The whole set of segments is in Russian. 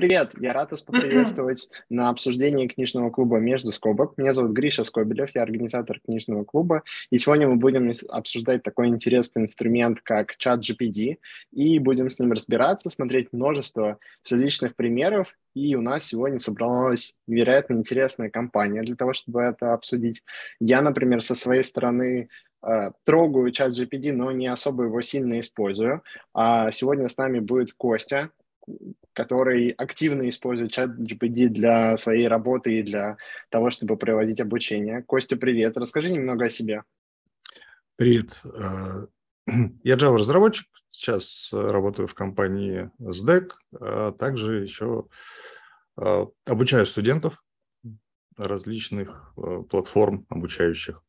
привет! Я рад вас поприветствовать на обсуждении книжного клуба «Между скобок». Меня зовут Гриша Скобелев, я организатор книжного клуба, и сегодня мы будем обсуждать такой интересный инструмент, как чат GPD, и будем с ним разбираться, смотреть множество различных примеров, и у нас сегодня собралась невероятно интересная компания для того, чтобы это обсудить. Я, например, со своей стороны э, трогаю чат GPD, но не особо его сильно использую. А сегодня с нами будет Костя, который активно использует чат GPT для своей работы и для того, чтобы проводить обучение. Костя, привет. Расскажи немного о себе. Привет. Э, я Java-разработчик. Сейчас работаю в компании SDEC. А также еще э, обучаю студентов различных э, платформ обучающих.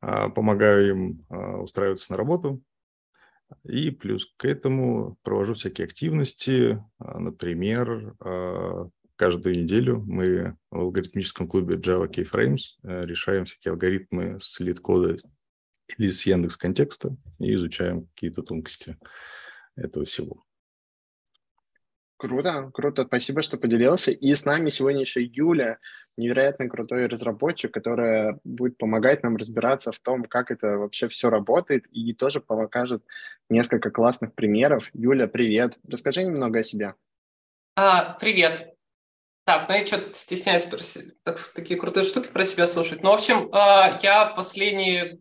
А, помогаю им устраиваться на работу, и плюс к этому провожу всякие активности. А, например, а, каждую неделю мы в алгоритмическом клубе Java Keyframes э, решаем всякие алгоритмы с лид-кода или с Яндекс контекста и изучаем какие-то тонкости этого всего. Круто, круто. Спасибо, что поделился. И с нами сегодня еще Юля, невероятно крутой разработчик, которая будет помогать нам разбираться в том, как это вообще все работает, и тоже покажет несколько классных примеров. Юля, привет. Расскажи немного о себе. А, привет. Так, ну я что-то стесняюсь так, такие крутые штуки про себя слушать. Ну, в общем, а, я последние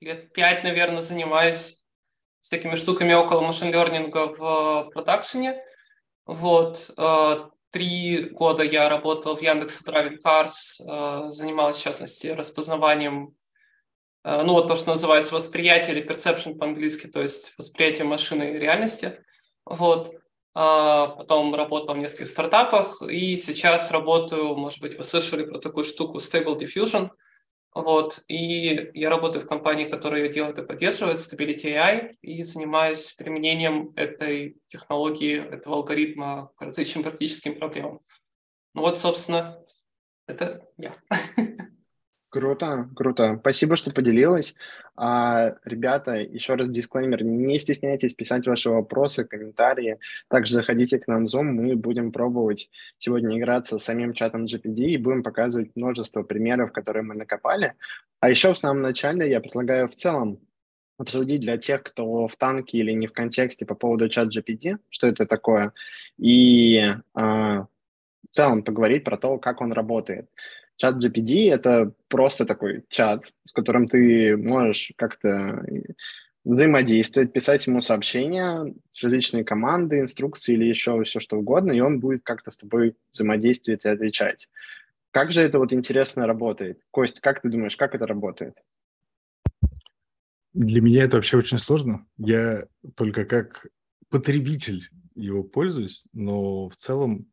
лет пять, наверное, занимаюсь всякими штуками около машин-лернинга в продакшене. Вот, э, три года я работал в Яндекс Travel Cars, занималась, в частности, распознаванием, э, ну, вот то, что называется восприятие или perception по-английски, то есть восприятие машины реальности. Вот. А потом работал в нескольких стартапах, и сейчас работаю, может быть, вы слышали про такую штуку Stable Diffusion – вот. И я работаю в компании, которая ее делает и поддерживает, Stability AI, и занимаюсь применением этой технологии, этого алгоритма к различным практическим проблемам. Ну вот, собственно, это я. Круто, круто. Спасибо, что поделилась. А, ребята, еще раз дисклеймер, не стесняйтесь писать ваши вопросы, комментарии. Также заходите к нам в Zoom, мы будем пробовать сегодня играться с самим чатом GPD и будем показывать множество примеров, которые мы накопали. А еще в самом начале я предлагаю в целом обсудить для тех, кто в танке или не в контексте по поводу чат GPD, что это такое, и а, в целом поговорить про то, как он работает. Чат GPD — это просто такой чат, с которым ты можешь как-то взаимодействовать, писать ему сообщения, различные команды, инструкции или еще все что угодно, и он будет как-то с тобой взаимодействовать и отвечать. Как же это вот интересно работает? Кость, как ты думаешь, как это работает? Для меня это вообще очень сложно. Я только как потребитель его пользуюсь, но в целом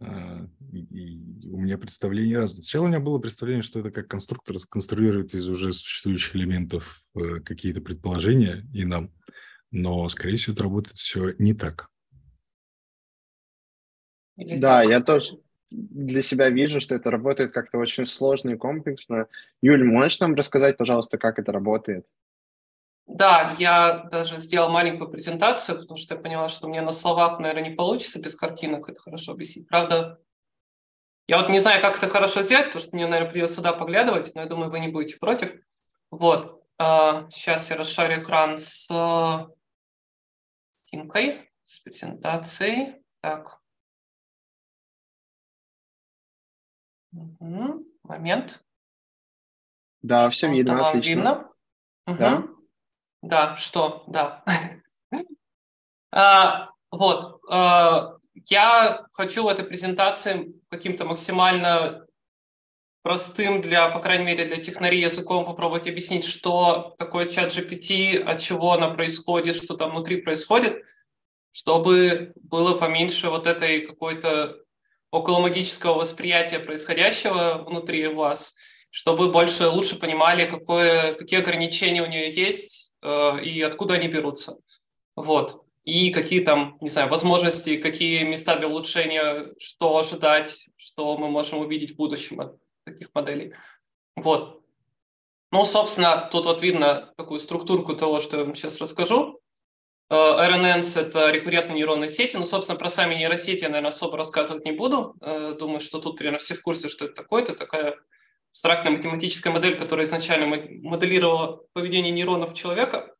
и у меня представление разное. Сначала у меня было представление, что это как конструктор сконструирует из уже существующих элементов э, какие-то предположения и нам. Но, скорее всего, это работает все не так. Или да, так? я тоже для себя вижу, что это работает как-то очень сложно и комплексно. Юль, можешь нам рассказать, пожалуйста, как это работает? Да, я даже сделала маленькую презентацию, потому что я поняла, что мне на словах, наверное, не получится без картинок это хорошо объяснить. Правда, я вот не знаю, как это хорошо сделать, потому что мне, наверное, придется сюда поглядывать, но я думаю, вы не будете против. Вот, сейчас а, я расшарю экран с Тимкой, с презентацией. Так. Угу. Момент. Да, что все видно, отлично. Видно? Угу. Да. Да, что, да. а, вот, а, я хочу в этой презентации каким-то максимально простым для, по крайней мере, для технарей языком попробовать объяснить, что такое чат GPT, от чего она происходит, что там внутри происходит, чтобы было поменьше вот этой какой-то около магического восприятия происходящего внутри вас, чтобы больше лучше понимали, какое, какие ограничения у нее есть, Э, и откуда они берутся. Вот. И какие там, не знаю, возможности, какие места для улучшения, что ожидать, что мы можем увидеть в будущем от таких моделей. Вот. Ну, собственно, тут вот видно такую структурку того, что я вам сейчас расскажу. RNNs – это рекуррентные нейронные сети. Ну, собственно, про сами нейросети я, наверное, особо рассказывать не буду. Думаю, что тут примерно все в курсе, что это такое. Это такая абстрактная математическая модель, которая изначально моделировала поведение нейронов человека,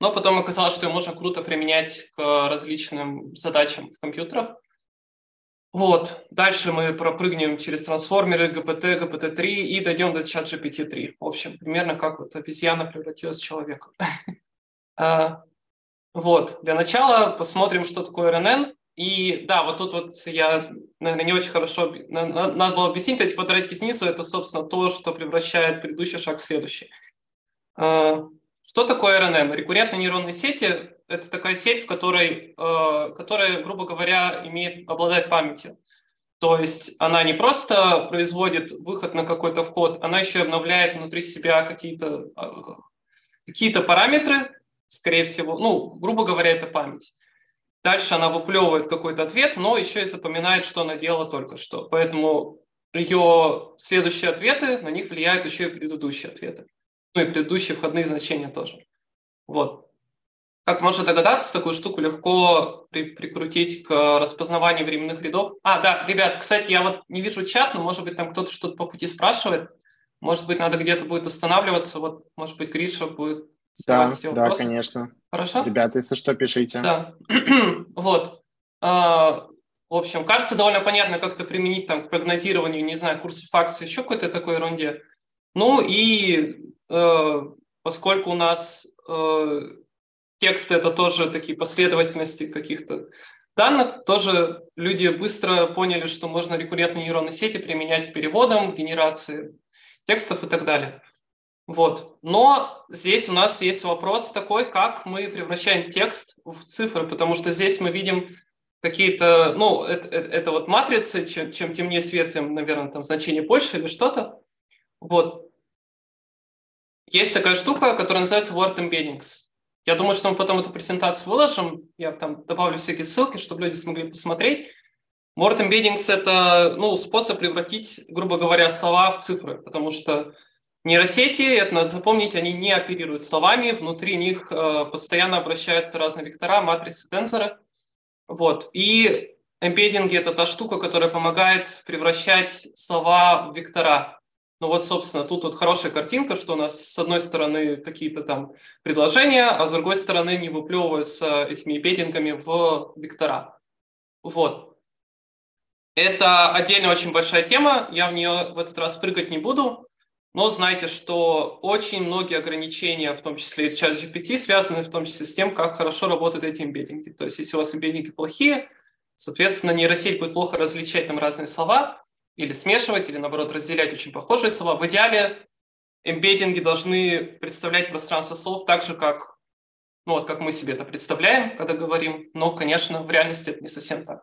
но потом оказалось, что ее можно круто применять к различным задачам в компьютерах. Вот, дальше мы пропрыгнем через трансформеры, GPT, GPT-3 и дойдем до чат GPT-3. В общем, примерно как вот обезьяна превратилась в человека. А, вот, для начала посмотрим, что такое RNN. И да, вот тут вот я, наверное, не очень хорошо, надо было объяснить, эти квадратики снизу, это, собственно, то, что превращает предыдущий шаг в следующий. А, что такое RNN? Рекуррентные нейронные сети – это такая сеть, в которой, а, которая, грубо говоря, имеет, обладает памятью. То есть она не просто производит выход на какой-то вход, она еще обновляет внутри себя какие-то а, какие параметры, скорее всего, ну, грубо говоря, это память. Дальше она выплевывает какой-то ответ, но еще и запоминает, что она делала только что. Поэтому ее следующие ответы, на них влияют еще и предыдущие ответы. Ну и предыдущие входные значения тоже. Вот. Как можно догадаться, такую штуку легко при, прикрутить к распознаванию временных рядов. А, да, ребят, кстати, я вот не вижу чат, но может быть там кто-то что-то по пути спрашивает. Может быть, надо где-то будет останавливаться. Вот, может быть, Гриша будет да, да, конечно. Хорошо? Ребята, если что, пишите. Да. вот. А, в общем, кажется довольно понятно, как это применить там, к прогнозированию, не знаю, курсов акций, еще какой-то такой ерунде. Ну и э, поскольку у нас э, тексты это тоже такие последовательности каких-то данных, тоже люди быстро поняли, что можно рекуррентные нейронные сети применять к переводам, генерации текстов и так далее. Вот. Но здесь у нас есть вопрос такой, как мы превращаем текст в цифры, потому что здесь мы видим какие-то, ну, это, это, это вот матрицы, чем, чем темнее свет, тем, наверное, там значение больше или что-то. Вот. Есть такая штука, которая называется Word Embeddings. Я думаю, что мы потом эту презентацию выложим. Я там добавлю всякие ссылки, чтобы люди смогли посмотреть. Word Embeddings – это ну, способ превратить, грубо говоря, слова в цифры, потому что Нейросети, это надо запомнить, они не оперируют словами, внутри них э, постоянно обращаются разные вектора, матрицы, тензоры. Вот. И эмбеддинги – это та штука, которая помогает превращать слова в вектора. Ну вот, собственно, тут вот хорошая картинка, что у нас с одной стороны какие-то там предложения, а с другой стороны не выплевываются этими эмбеддингами в вектора. Вот. Это отдельно очень большая тема, я в нее в этот раз прыгать не буду, но знайте, что очень многие ограничения, в том числе и чат GPT, связаны в том числе с тем, как хорошо работают эти эмбеддинги. То есть если у вас эмбеддинги плохие, соответственно, нейросеть будет плохо различать там разные слова, или смешивать, или наоборот разделять очень похожие слова. В идеале эмбеддинги должны представлять пространство слов так же, как, ну вот, как мы себе это представляем, когда говорим, но, конечно, в реальности это не совсем так.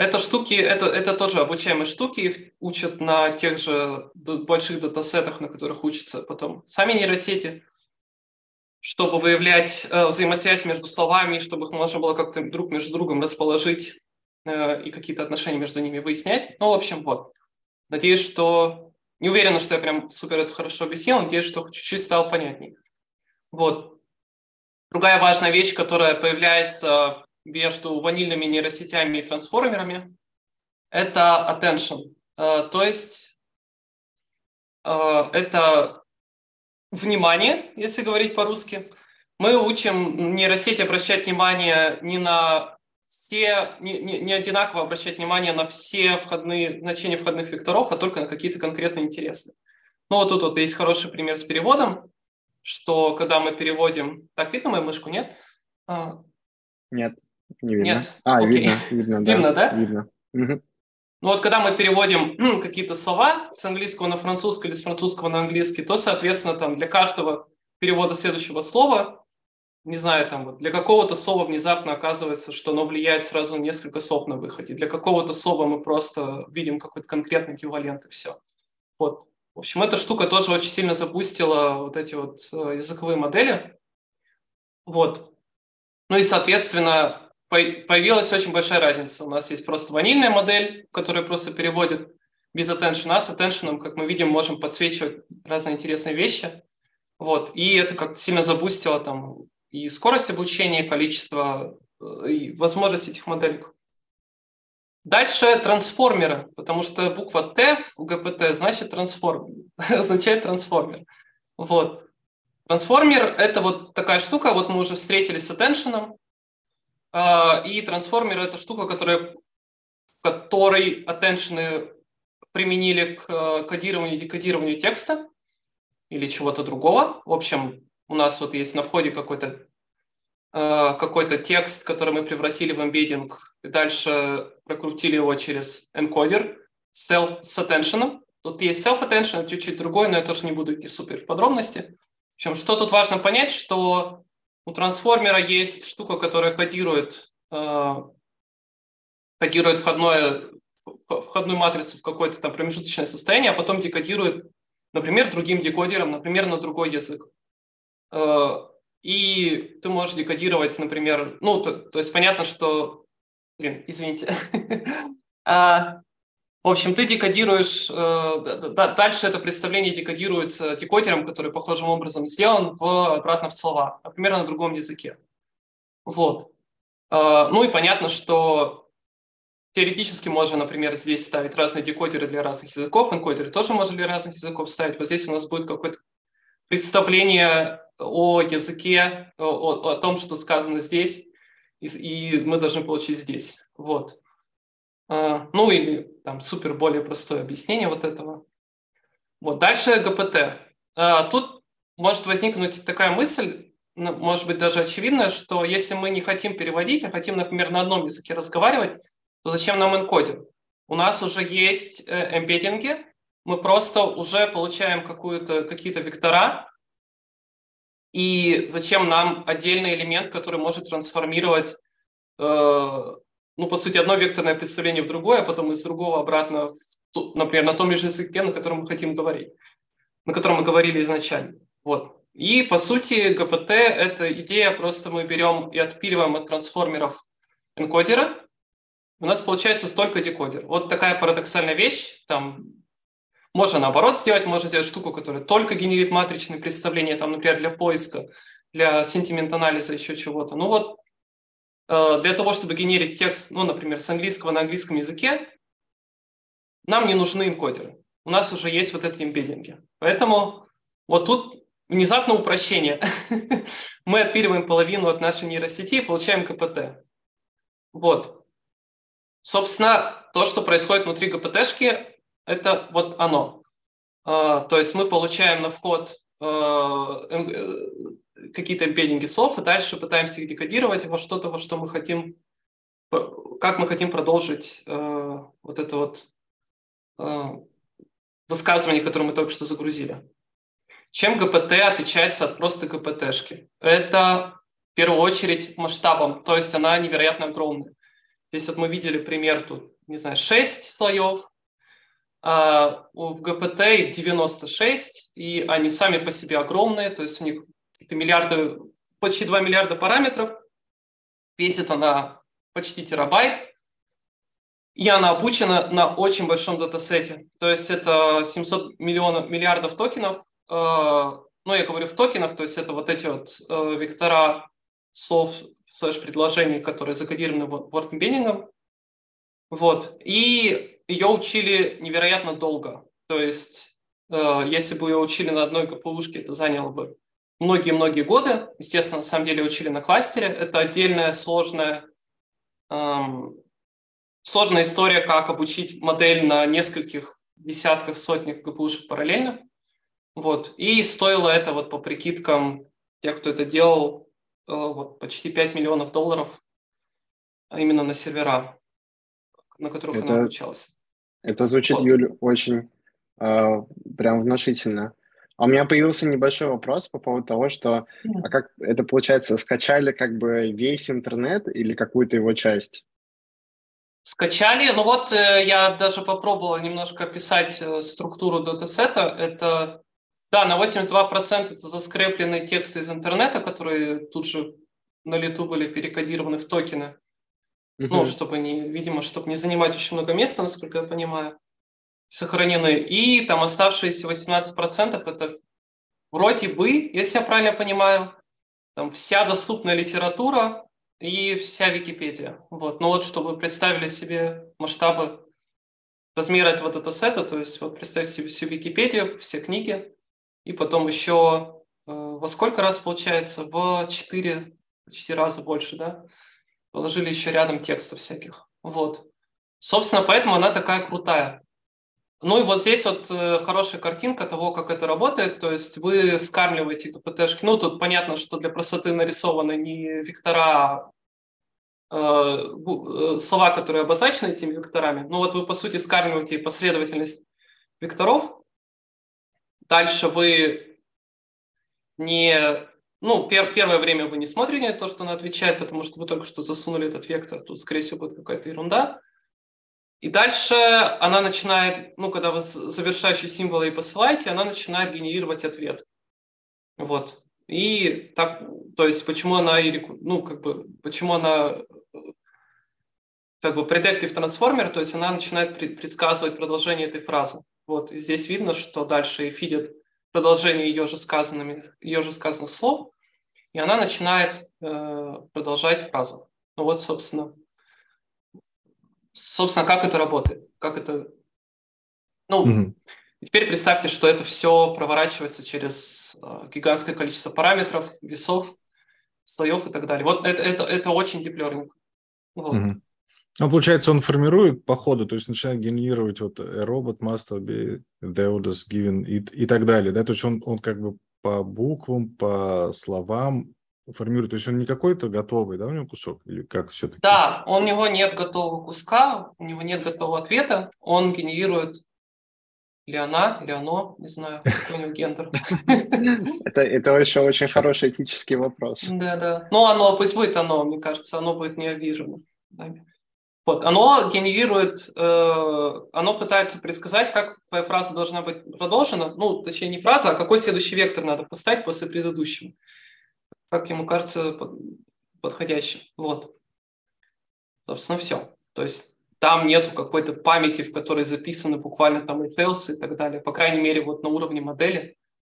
Это штуки, это, это тоже обучаемые штуки, их учат на тех же больших датасетах, на которых учатся потом сами нейросети, чтобы выявлять э, взаимосвязь между словами, чтобы их можно было как-то друг между другом расположить э, и какие-то отношения между ними выяснять. Ну, в общем, вот. Надеюсь, что... Не уверена, что я прям супер это хорошо объяснил, надеюсь, что чуть-чуть стало понятнее. Вот. Другая важная вещь, которая появляется между ванильными нейросетями и трансформерами – это attention. Э, то есть э, это внимание, если говорить по-русски. Мы учим нейросеть обращать внимание не на все, не, не, не одинаково обращать внимание на все входные, значения входных векторов, а только на какие-то конкретно интересные. Ну вот тут вот есть хороший пример с переводом, что когда мы переводим... Так, видно мою мышку, нет? А. Нет. Не видно. Нет. А, Окей. видно, видно, да. Видно, да? Видно. Угу. Ну вот когда мы переводим какие-то слова с английского на французский или с французского на английский, то, соответственно, там для каждого перевода следующего слова, не знаю, там вот для какого-то слова внезапно оказывается, что оно влияет сразу на несколько слов на выходе. Для какого-то слова мы просто видим какой-то конкретный эквивалент и все. Вот. В общем, эта штука тоже очень сильно запустила вот эти вот э, языковые модели. Вот. Ну и, соответственно, появилась очень большая разница. У нас есть просто ванильная модель, которая просто переводит без attention, а с attention, как мы видим, можем подсвечивать разные интересные вещи. Вот. И это как-то сильно забустило там и скорость обучения, и количество э, и возможность этих моделек. Дальше трансформеры, потому что буква Т в ГПТ значит трансформер, означает трансформер. Вот. Трансформер – это вот такая штука, вот мы уже встретились с attention, и трансформер – это штука, которая, в которой attention применили к э, кодированию и декодированию текста или чего-то другого. В общем, у нас вот есть на входе какой-то э, какой-то текст, который мы превратили в эмбеддинг, и дальше прокрутили его через энкодер self, с attention. Тут есть self-attention, чуть-чуть другой, но я тоже не буду идти супер в подробности. В общем, что тут важно понять, что у трансформера есть штука, которая кодирует, э, кодирует входное, входную матрицу в какое-то там промежуточное состояние, а потом декодирует, например, другим декодером, например, на другой язык. Э, и ты можешь декодировать, например, ну, то, то есть понятно, что... Блин, извините. в общем, ты декодируешь, э, дальше это представление декодируется декодером, который похожим образом сделан в, обратно в слова, например, на другом языке. Вот. Э, ну и понятно, что теоретически можно, например, здесь ставить разные декодеры для разных языков, энкодеры тоже можно для разных языков ставить. Вот здесь у нас будет какое-то представление о языке, о, о том, что сказано здесь, и, и мы должны получить здесь. Вот. А, ну или там супер более простое объяснение вот этого. Вот дальше ГПТ. А, тут может возникнуть такая мысль, ну, может быть даже очевидная, что если мы не хотим переводить, а хотим, например, на одном языке разговаривать, то зачем нам энкодинг? У нас уже есть э, эмбеддинги, мы просто уже получаем какую-то, какие-то вектора, и зачем нам отдельный элемент, который может трансформировать, э, ну, по сути, одно векторное представление в другое, а потом из другого обратно, в, например, на том же языке, на котором мы хотим говорить, на котором мы говорили изначально. Вот. И, по сути, ГПТ – это идея, просто мы берем и отпиливаем от трансформеров энкодера, у нас получается только декодер. Вот такая парадоксальная вещь, там можно наоборот сделать, можно сделать штуку, которая только генерит матричные представления, там, например, для поиска, для сентимент-анализа, еще чего-то. Ну вот, для того, чтобы генерить текст, ну, например, с английского на английском языке, нам не нужны энкодеры. У нас уже есть вот эти импединги. Поэтому вот тут внезапно упрощение. Мы отпиливаем половину от нашей нейросети и получаем КПТ. Вот. Собственно, то, что происходит внутри ГПТшки, это вот оно. А, то есть мы получаем на вход э, какие-то эмбеддинги слов, и дальше пытаемся их декодировать во что-то, во что мы хотим, как мы хотим продолжить а, вот это вот высказывание, которое мы только что загрузили. Чем ГПТ отличается от просто ГПТшки? Это в первую очередь масштабом, то есть она невероятно огромная. Здесь вот мы видели пример тут, не знаю, 6 слоев, а в ГПТ их 96, и они сами по себе огромные, то есть у них какие-то миллиарды, почти 2 миллиарда параметров, весит она почти терабайт, и она обучена на очень большом датасете, то есть это 700 миллионов, миллиардов токенов, э, ну, я говорю в токенах, то есть это вот эти вот э, вектора слов слэш предложений, которые закодированы embedding. Вот. И ее учили невероятно долго. То есть, э, если бы ее учили на одной ГПУшке, это заняло бы многие-многие годы. Естественно, на самом деле учили на кластере. Это отдельная сложная, эм, сложная история, как обучить модель на нескольких десятках, сотнях ГПУшек параллельно. Вот. И стоило это вот по прикидкам тех, кто это делал, э, вот, почти 5 миллионов долларов именно на сервера, на которых это, она обучалась. Это звучит, вот. Юль, очень э, прям внушительно. А у меня появился небольшой вопрос по поводу того, что а как это получается, скачали как бы весь интернет или какую-то его часть? Скачали, ну вот э, я даже попробовал немножко описать э, структуру датасета. Это, да, на 82% это заскрепленные тексты из интернета, которые тут же на лету были перекодированы в токены. Ну, чтобы не, видимо, чтобы не занимать очень много места, насколько я понимаю, сохранены. И там оставшиеся 18% это вроде бы, если я правильно понимаю, там вся доступная литература и вся Википедия. Вот. Ну вот, чтобы представили себе масштабы размера этого датасета, то есть вот представьте себе всю Википедию, все книги, и потом еще э, во сколько раз получается? В 4, почти раза больше, да? Положили еще рядом текстов всяких. Вот. Собственно, поэтому она такая крутая. Ну и вот здесь вот э, хорошая картинка того, как это работает. То есть вы скармливаете КПТшки. Ну, тут понятно, что для простоты нарисованы не вектора, а э, слова, которые обозначены этими векторами. Ну вот вы, по сути, скармливаете последовательность векторов. Дальше вы не... Ну, пер, первое время вы не смотрите то, что она отвечает, потому что вы только что засунули этот вектор. Тут, скорее всего, будет какая-то ерунда. И дальше она начинает, ну, когда вы завершающие символы и посылаете, она начинает генерировать ответ. Вот. И так, то есть, почему она, ну, как бы, почему она как бы predictive transformer, то есть она начинает предсказывать продолжение этой фразы. Вот, и здесь видно, что дальше и фидит продолжение ее же, сказанными, ее же сказанных слов, и она начинает э, продолжать фразу. Ну вот, собственно, собственно, как это работает, как это... Ну, mm-hmm. теперь представьте, что это все проворачивается через э, гигантское количество параметров, весов, слоев и так далее. Вот это, это, это очень deep learning. Вот. Mm-hmm. Ну, получается, он формирует по ходу, то есть начинает генерировать вот robot must be the orders given и, и так далее, да, то есть он, он как бы по буквам, по словам формирует, то есть он не какой-то готовый, да, у него кусок, или как все-таки? Да, у него нет готового куска, у него нет готового ответа, он генерирует или она, или оно, не знаю, какой у него гендер. Это, это еще очень хороший этический вопрос. Да, да. Ну, оно, пусть будет оно, мне кажется, оно будет не обижено. Вот, оно генерирует, э, оно пытается предсказать, как твоя фраза должна быть продолжена, ну, точнее, не фраза, а какой следующий вектор надо поставить после предыдущего, как ему кажется подходящим. Вот. Собственно, все. То есть там нету какой-то памяти, в которой записаны буквально там emails и так далее. По крайней мере, вот на уровне модели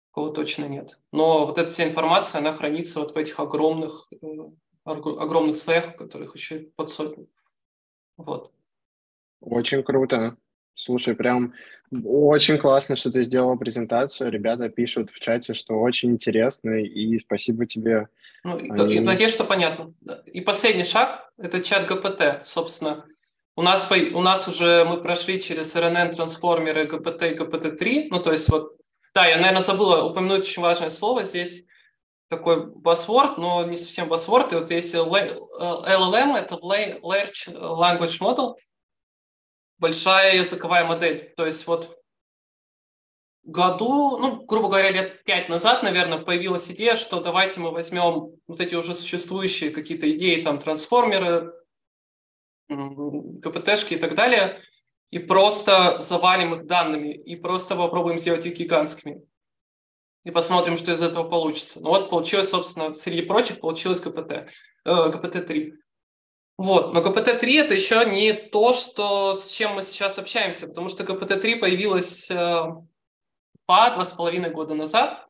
такого точно нет. Но вот эта вся информация, она хранится вот в этих огромных, э, огромных слоях, которых еще под сотню. Вот. Очень круто. Слушай, прям очень классно, что ты сделала презентацию. Ребята пишут в чате, что очень интересно, и спасибо тебе. Ну, Они... Надеюсь, что понятно. И последний шаг – это чат ГПТ, собственно. У нас, у нас уже мы прошли через RNN трансформеры ГПТ и ГПТ-3. Ну, то есть вот, да, я, наверное, забыла упомянуть очень важное слово здесь такой buzzword, но не совсем buzzword. И вот есть LLM, это Large Language Model, большая языковая модель. То есть вот году, ну, грубо говоря, лет пять назад, наверное, появилась идея, что давайте мы возьмем вот эти уже существующие какие-то идеи, там, трансформеры, КПТшки и так далее, и просто завалим их данными, и просто попробуем сделать их гигантскими и посмотрим, что из этого получится. Ну вот получилось, собственно, среди прочих получилось ГПТ, э, ГПТ-3. Вот, но ГПТ-3 это еще не то, что, с чем мы сейчас общаемся, потому что ГПТ-3 появилась э, два-два с половиной года назад,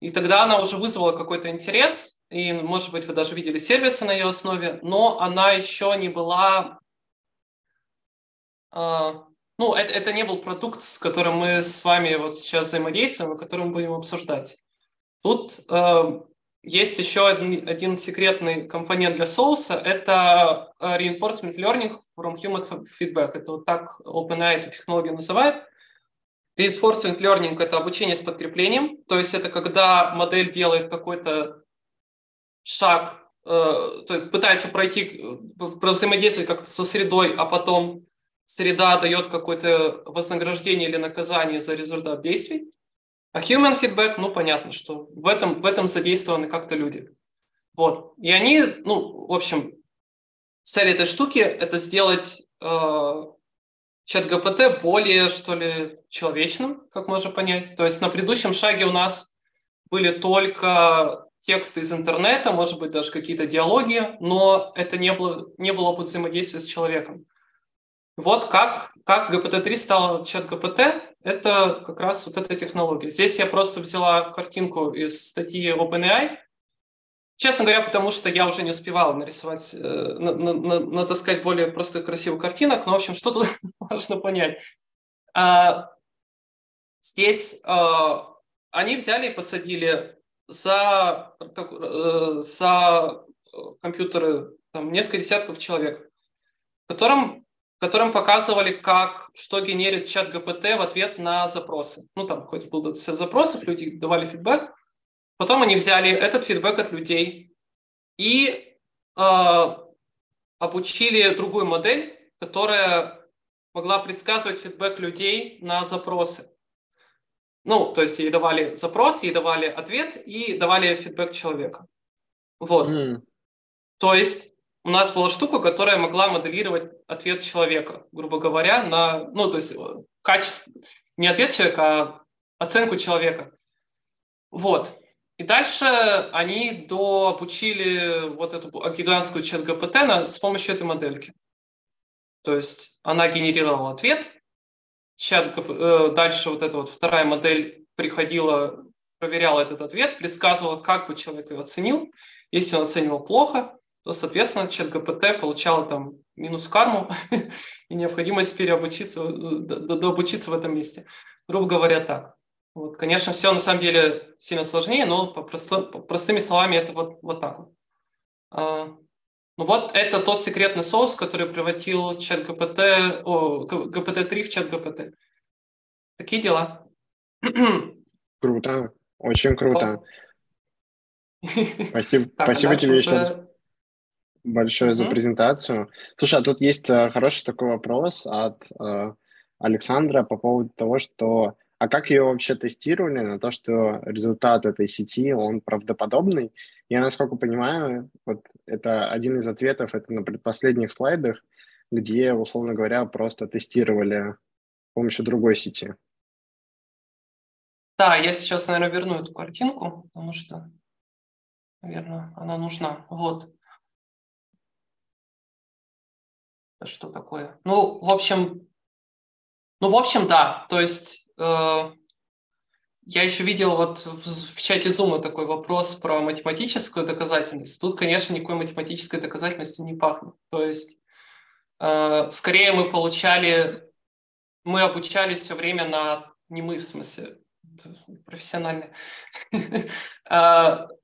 и тогда она уже вызвала какой-то интерес, и, может быть, вы даже видели сервисы на ее основе, но она еще не была э, ну, это, это не был продукт, с которым мы с вами вот сейчас взаимодействуем, о котором будем обсуждать. Тут э, есть еще один, один секретный компонент для соуса, это э, reinforcement learning from human feedback. Это вот так OpenAI эту технологию называет. Reinforcement learning – это обучение с подкреплением, то есть это когда модель делает какой-то шаг, э, то есть пытается пройти, э, взаимодействовать как-то со средой, а потом среда дает какое-то вознаграждение или наказание за результат действий. А human feedback, ну, понятно, что в этом, в этом задействованы как-то люди. Вот. И они, ну, в общем, цель этой штуки – это сделать э, чат ГПТ более, что ли, человечным, как можно понять. То есть на предыдущем шаге у нас были только тексты из интернета, может быть, даже какие-то диалоги, но это не было, не было опыта взаимодействия с человеком. Вот как, как GPT-3 стал чат GPT, это как раз вот эта технология. Здесь я просто взяла картинку из статьи OpenAI, Честно говоря, потому что я уже не успевал нарисовать, э, на, на, на, натаскать более простых красивых картинок, но, в общем, что тут важно понять. А, здесь а, они взяли и посадили за, э, за компьютеры там, несколько десятков человек, которым, которым показывали, как, что генерит чат ГПТ в ответ на запросы. Ну, там хоть был сет запросов, люди давали фидбэк, Потом они взяли этот фидбэк от людей и э, обучили другую модель, которая могла предсказывать фидбэк людей на запросы. Ну, то есть ей давали запрос, ей давали ответ и давали фидбэк человека. Вот. Mm. То есть у нас была штука, которая могла моделировать ответ человека, грубо говоря, на, ну, то есть э, качество, не ответ человека, а оценку человека. Вот. И дальше они дообучили вот эту гигантскую чат ГПТ с помощью этой модельки. То есть она генерировала ответ, чат э, дальше вот эта вот вторая модель приходила, проверяла этот ответ, предсказывала, как бы человек его оценил. Если он оценивал плохо, то, соответственно, чат ГПТ получал там минус карму и необходимость переобучиться, э, дообучиться в этом месте. Грубо говоря, так. Вот, конечно, все на самом деле сильно сложнее, но по, простым, по простыми словами это вот, вот так вот. А, ну вот это тот секретный соус, который превратил чат ГПТ, о, ГПТ-3 в чат ГПТ. Такие дела. Круто, очень круто. Спасибо, а спасибо тебе еще раз большое mm-hmm. за презентацию. Слушай, а тут есть э, хороший такой вопрос от э, Александра по поводу того, что а как ее вообще тестировали на то, что результат этой сети, он правдоподобный? Я, насколько понимаю, вот это один из ответов, это на предпоследних слайдах, где, условно говоря, просто тестировали с помощью другой сети. Да, я сейчас, наверное, верну эту картинку, потому что, наверное, она нужна. Вот. Что такое? Ну, в общем, ну, в общем, да. То есть Э, я еще видел вот в чате Zoom такой вопрос про математическую доказательность. Тут, конечно, никакой математической доказательностью не пахнет. То есть, э, скорее мы получали, мы обучались все время на, не мы в смысле, профессионально.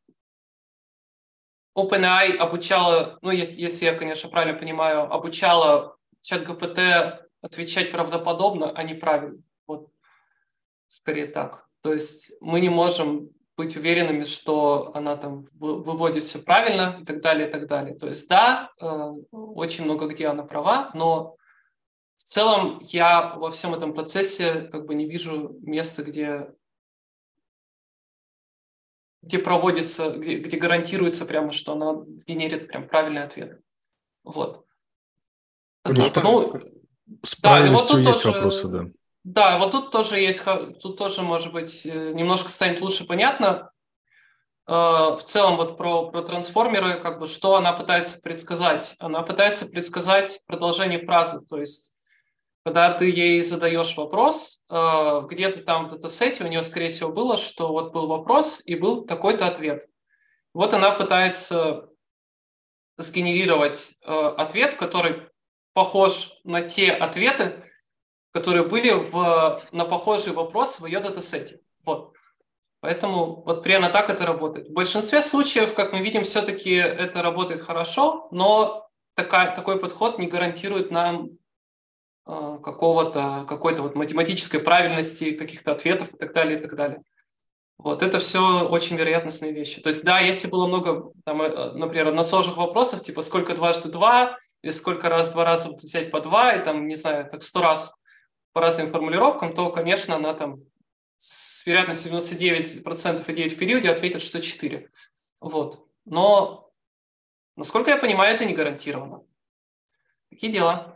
OpenAI обучала, ну, если, если я, конечно, правильно понимаю, обучала чат ГПТ отвечать правдоподобно, а не правильно. Вот скорее так. То есть мы не можем быть уверенными, что она там выводит все правильно и так далее, и так далее. То есть да, э, очень много где она права, но в целом я во всем этом процессе как бы не вижу места, где где проводится, где, где гарантируется прямо, что она генерит прям правильный ответ. Вот. Ну, что, ну, с правильностью да, вот есть тоже, вопросы, да. Да, вот тут тоже есть, тут тоже, может быть, э, немножко станет лучше понятно. Э, в целом вот про, про трансформеры, как бы, что она пытается предсказать? Она пытается предсказать продолжение фразы, то есть когда ты ей задаешь вопрос, э, где-то там в датасете у нее, скорее всего, было, что вот был вопрос и был такой-то ответ. Вот она пытается сгенерировать ответ, который похож на те ответы, которые были в, на похожий вопрос в ее датасете. Вот. Поэтому вот примерно так это работает. В большинстве случаев, как мы видим, все-таки это работает хорошо, но такая, такой подход не гарантирует нам э, какого-то, какой-то вот математической правильности каких-то ответов и так далее, и так далее. Вот, это все очень вероятностные вещи. То есть, да, если было много, там, э, например, односложных вопросов, типа сколько дважды два, или сколько раз два раза взять по два, и там, не знаю, так сто раз по разным формулировкам, то, конечно, она там с вероятностью 99% и 9 в периоде ответит, что 4. Вот. Но, насколько я понимаю, это не гарантированно. Такие дела.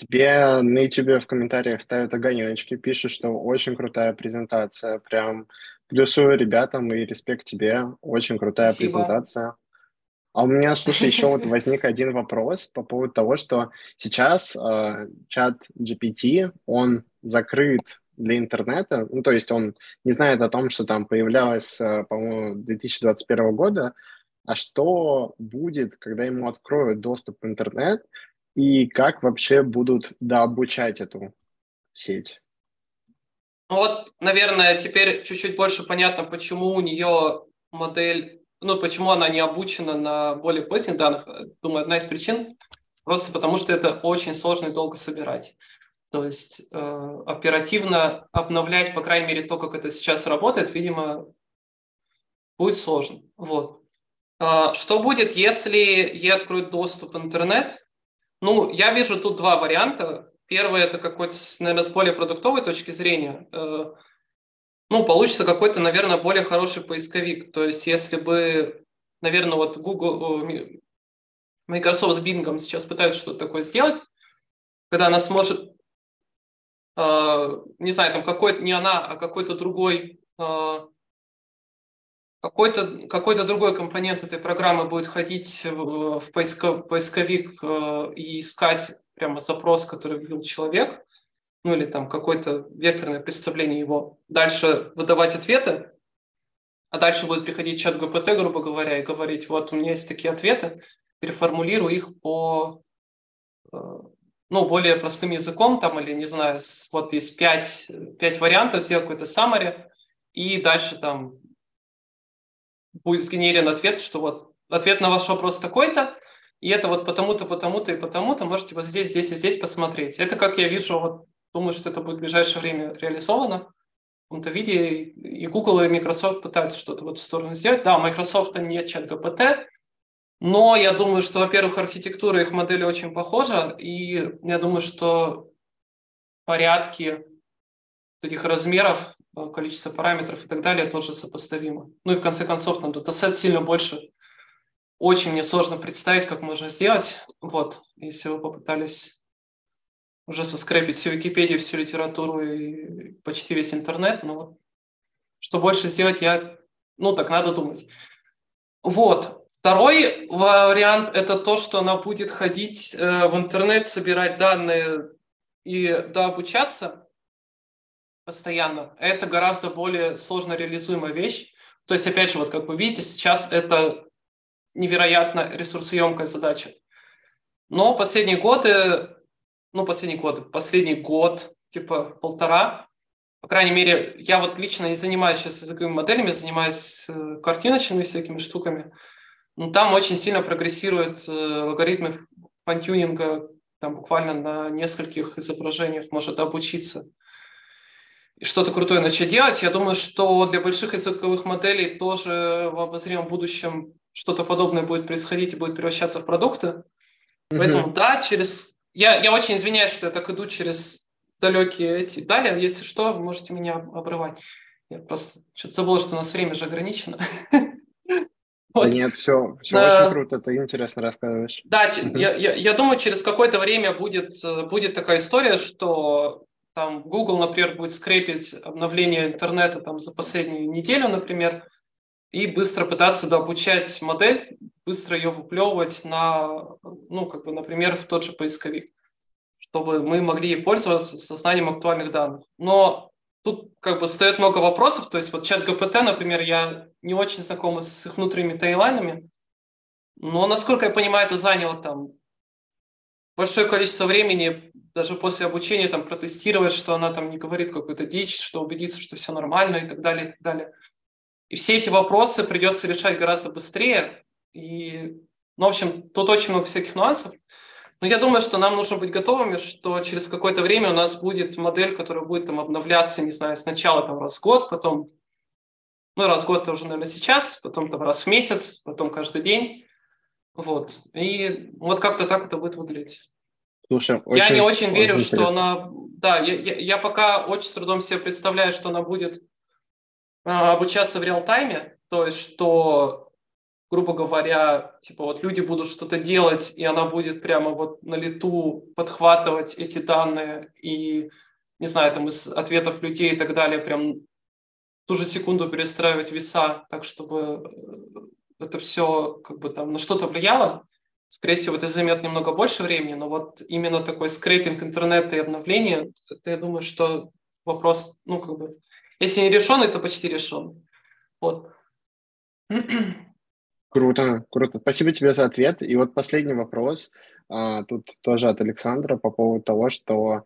Тебе на YouTube в комментариях ставят огонечки, пишут, что очень крутая презентация. Прям плюсую ребятам и респект тебе. Очень крутая Спасибо. презентация. А у меня, слушай, еще вот возник один вопрос по поводу того, что сейчас э, чат GPT, он закрыт для интернета, ну, то есть он не знает о том, что там появлялось, э, по-моему, 2021 года, а что будет, когда ему откроют доступ в интернет, и как вообще будут дообучать эту сеть? Ну вот, наверное, теперь чуть-чуть больше понятно, почему у нее модель, ну, почему она не обучена на более поздних данных. Думаю, одна из причин просто потому, что это очень сложно и долго собирать. То есть э, оперативно обновлять, по крайней мере, то, как это сейчас работает, видимо, будет сложно. Вот. Э, что будет, если ей откроют доступ в интернет? Ну, я вижу тут два варианта. Первый – это какой-то, наверное, с более продуктовой точки зрения. Э, ну, получится какой-то, наверное, более хороший поисковик. То есть если бы, наверное, вот Google, Microsoft с Bing сейчас пытаются что-то такое сделать, когда она сможет Э, не знаю, там какой-то, не она, а какой-то другой, э, какой-то какой другой компонент этой программы будет ходить в, в поиско, поисковик э, и искать прямо запрос, который ввел человек, ну или там какое-то векторное представление его, дальше выдавать ответы, а дальше будет приходить чат ГПТ, грубо говоря, и говорить, вот у меня есть такие ответы, переформулирую их по ну, более простым языком, там, или, не знаю, вот есть пять, пять вариантов, сделать какой-то summary, и дальше там будет сгенерен ответ, что вот ответ на ваш вопрос такой-то, и это вот потому-то, потому-то и потому-то, можете вот здесь, здесь и здесь посмотреть. Это, как я вижу, вот думаю, что это будет в ближайшее время реализовано в каком-то виде, и Google, и Microsoft пытаются что-то в эту сторону сделать. Да, у Microsoft нет чат ГПТ, но я думаю, что, во-первых, архитектура их модели очень похожа, и я думаю, что порядки этих размеров, количество параметров и так далее тоже сопоставимо. Ну и в конце концов, на датасет сильно больше. Очень мне сложно представить, как можно сделать. Вот, если вы попытались уже соскрепить всю Википедию, всю литературу и почти весь интернет, но вот что больше сделать, я, ну так надо думать. Вот, Второй вариант – это то, что она будет ходить э, в интернет, собирать данные и да, обучаться постоянно. Это гораздо более сложно реализуемая вещь. То есть, опять же, вот как вы видите, сейчас это невероятно ресурсоемкая задача. Но последние годы, ну, последние годы, последний год, типа полтора, по крайней мере, я вот лично не занимаюсь сейчас языковыми моделями, занимаюсь э, картиночными всякими штуками – ну, там очень сильно прогрессируют э, алгоритмы фантюнинга, там буквально на нескольких изображениях может обучиться что-то крутое начать делать. Я думаю, что для больших языковых моделей тоже в обозримом будущем что-то подобное будет происходить и будет превращаться в продукты. Mm-hmm. Поэтому да, через... Я, я очень извиняюсь, что я так иду через далекие эти... Далее, если что, вы можете меня обрывать. Я просто что-то забыл, что у нас время же ограничено. Вот. Да нет, все, все а, очень круто, ты интересно рассказываешь. Да, я, я, я думаю, через какое-то время будет, э, будет такая история, что там Google, например, будет скрепить обновление интернета там за последнюю неделю, например, и быстро пытаться дообучать модель, быстро ее выплевывать на, ну, как бы, например, в тот же поисковик, чтобы мы могли пользоваться сознанием актуальных данных. Но тут как бы стоит много вопросов. То есть вот чат ГПТ, например, я не очень знаком с их внутренними тайлайнами, но, насколько я понимаю, это заняло там большое количество времени, даже после обучения там протестировать, что она там не говорит какую-то дичь, что убедиться, что все нормально и так далее, и так далее. И все эти вопросы придется решать гораздо быстрее. И, ну, в общем, тут очень много всяких нюансов. Но я думаю, что нам нужно быть готовыми, что через какое-то время у нас будет модель, которая будет там обновляться, не знаю, сначала там раз в год, потом, ну, раз в год это уже, наверное, сейчас, потом там раз в месяц, потом каждый день. Вот. И вот как-то так это будет выглядеть. Слушай, очень, я не очень, очень верю, очень что она... Да, я, я, я пока очень с трудом себе представляю, что она будет а, обучаться в реал-тайме, то есть что грубо говоря, типа вот люди будут что-то делать, и она будет прямо вот на лету подхватывать эти данные и, не знаю, там из ответов людей и так далее, прям ту же секунду перестраивать веса так, чтобы э, это все как бы там на что-то влияло. Скорее всего, это займет немного больше времени, но вот именно такой скрепинг интернета и обновление, это, я думаю, что вопрос, ну, как бы, если не решенный, то почти решен. Вот. Круто, круто. Спасибо тебе за ответ. И вот последний вопрос, а, тут тоже от Александра по поводу того, что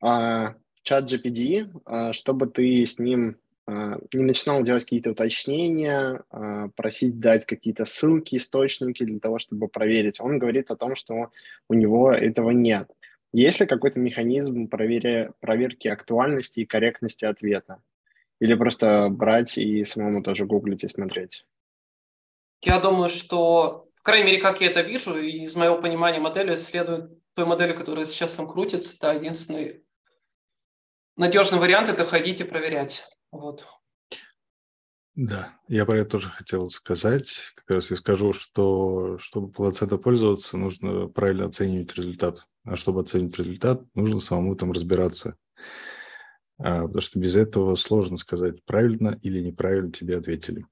а, чат GPD, а, чтобы ты с ним не начинал делать какие-то уточнения, а, просить дать какие-то ссылки, источники для того, чтобы проверить. Он говорит о том, что у него этого нет. Есть ли какой-то механизм проверя, проверки актуальности и корректности ответа? Или просто брать и самому тоже гуглить и смотреть? Я думаю, что, по крайней мере, как я это вижу, из моего понимания модели следует той модели, которая сейчас там крутится, да, единственный надежный вариант – это ходить и проверять. Вот. Да, я про это тоже хотел сказать. Как раз я скажу, что чтобы полноценно пользоваться, нужно правильно оценивать результат. А чтобы оценить результат, нужно самому там разбираться. А, потому что без этого сложно сказать, правильно или неправильно тебе ответили.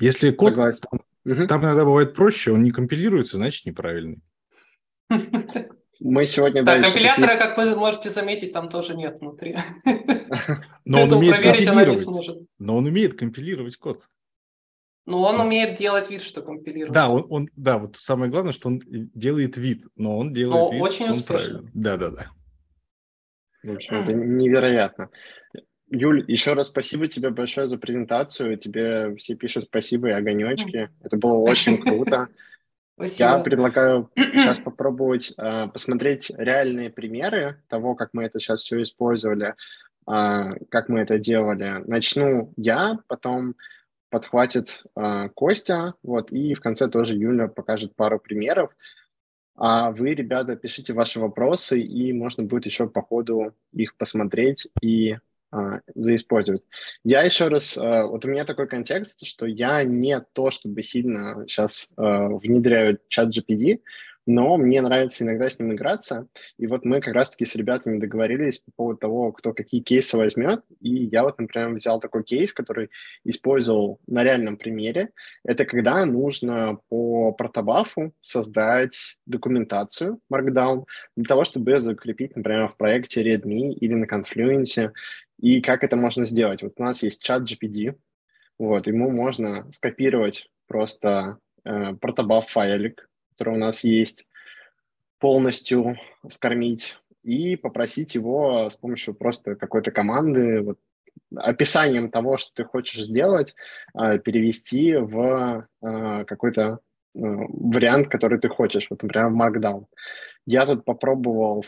Если код, Согласен. там, там иногда бывает проще, он не компилируется, значит неправильный. Мы сегодня да, компилятора, как вы можете заметить, там тоже нет внутри. Но он умеет компилировать. Но он умеет компилировать код. Ну, он умеет делать вид, что компилирует. Да, он, он, да, вот самое главное, что он делает вид, но он делает но вид. Очень успешно. Да, да, да. В общем, это невероятно. Юль, еще раз спасибо тебе большое за презентацию. Тебе все пишут спасибо и огонечки. Это было очень круто. Спасибо. Я предлагаю сейчас попробовать э, посмотреть реальные примеры того, как мы это сейчас все использовали, э, как мы это делали. Начну я, потом подхватит э, Костя, вот, и в конце тоже Юля покажет пару примеров. А вы, ребята, пишите ваши вопросы, и можно будет еще по ходу их посмотреть и заиспользовать. Я еще раз, а, вот у меня такой контекст, что я не то, чтобы сильно сейчас а, внедряю чат GPD, но мне нравится иногда с ним играться. И вот мы как раз-таки с ребятами договорились по поводу того, кто какие кейсы возьмет. И я вот, например, взял такой кейс, который использовал на реальном примере. Это когда нужно по протобафу создать документацию Markdown для того, чтобы ее закрепить, например, в проекте Redmi или на Confluence. И как это можно сделать? Вот у нас есть чат GPD, вот, ему можно скопировать просто э, протобаф файлик, который у нас есть, полностью скормить и попросить его с помощью просто какой-то команды, вот, описанием того, что ты хочешь сделать, а, перевести в а, какой-то а, вариант, который ты хочешь, вот, например, в Markdown. Я тут попробовал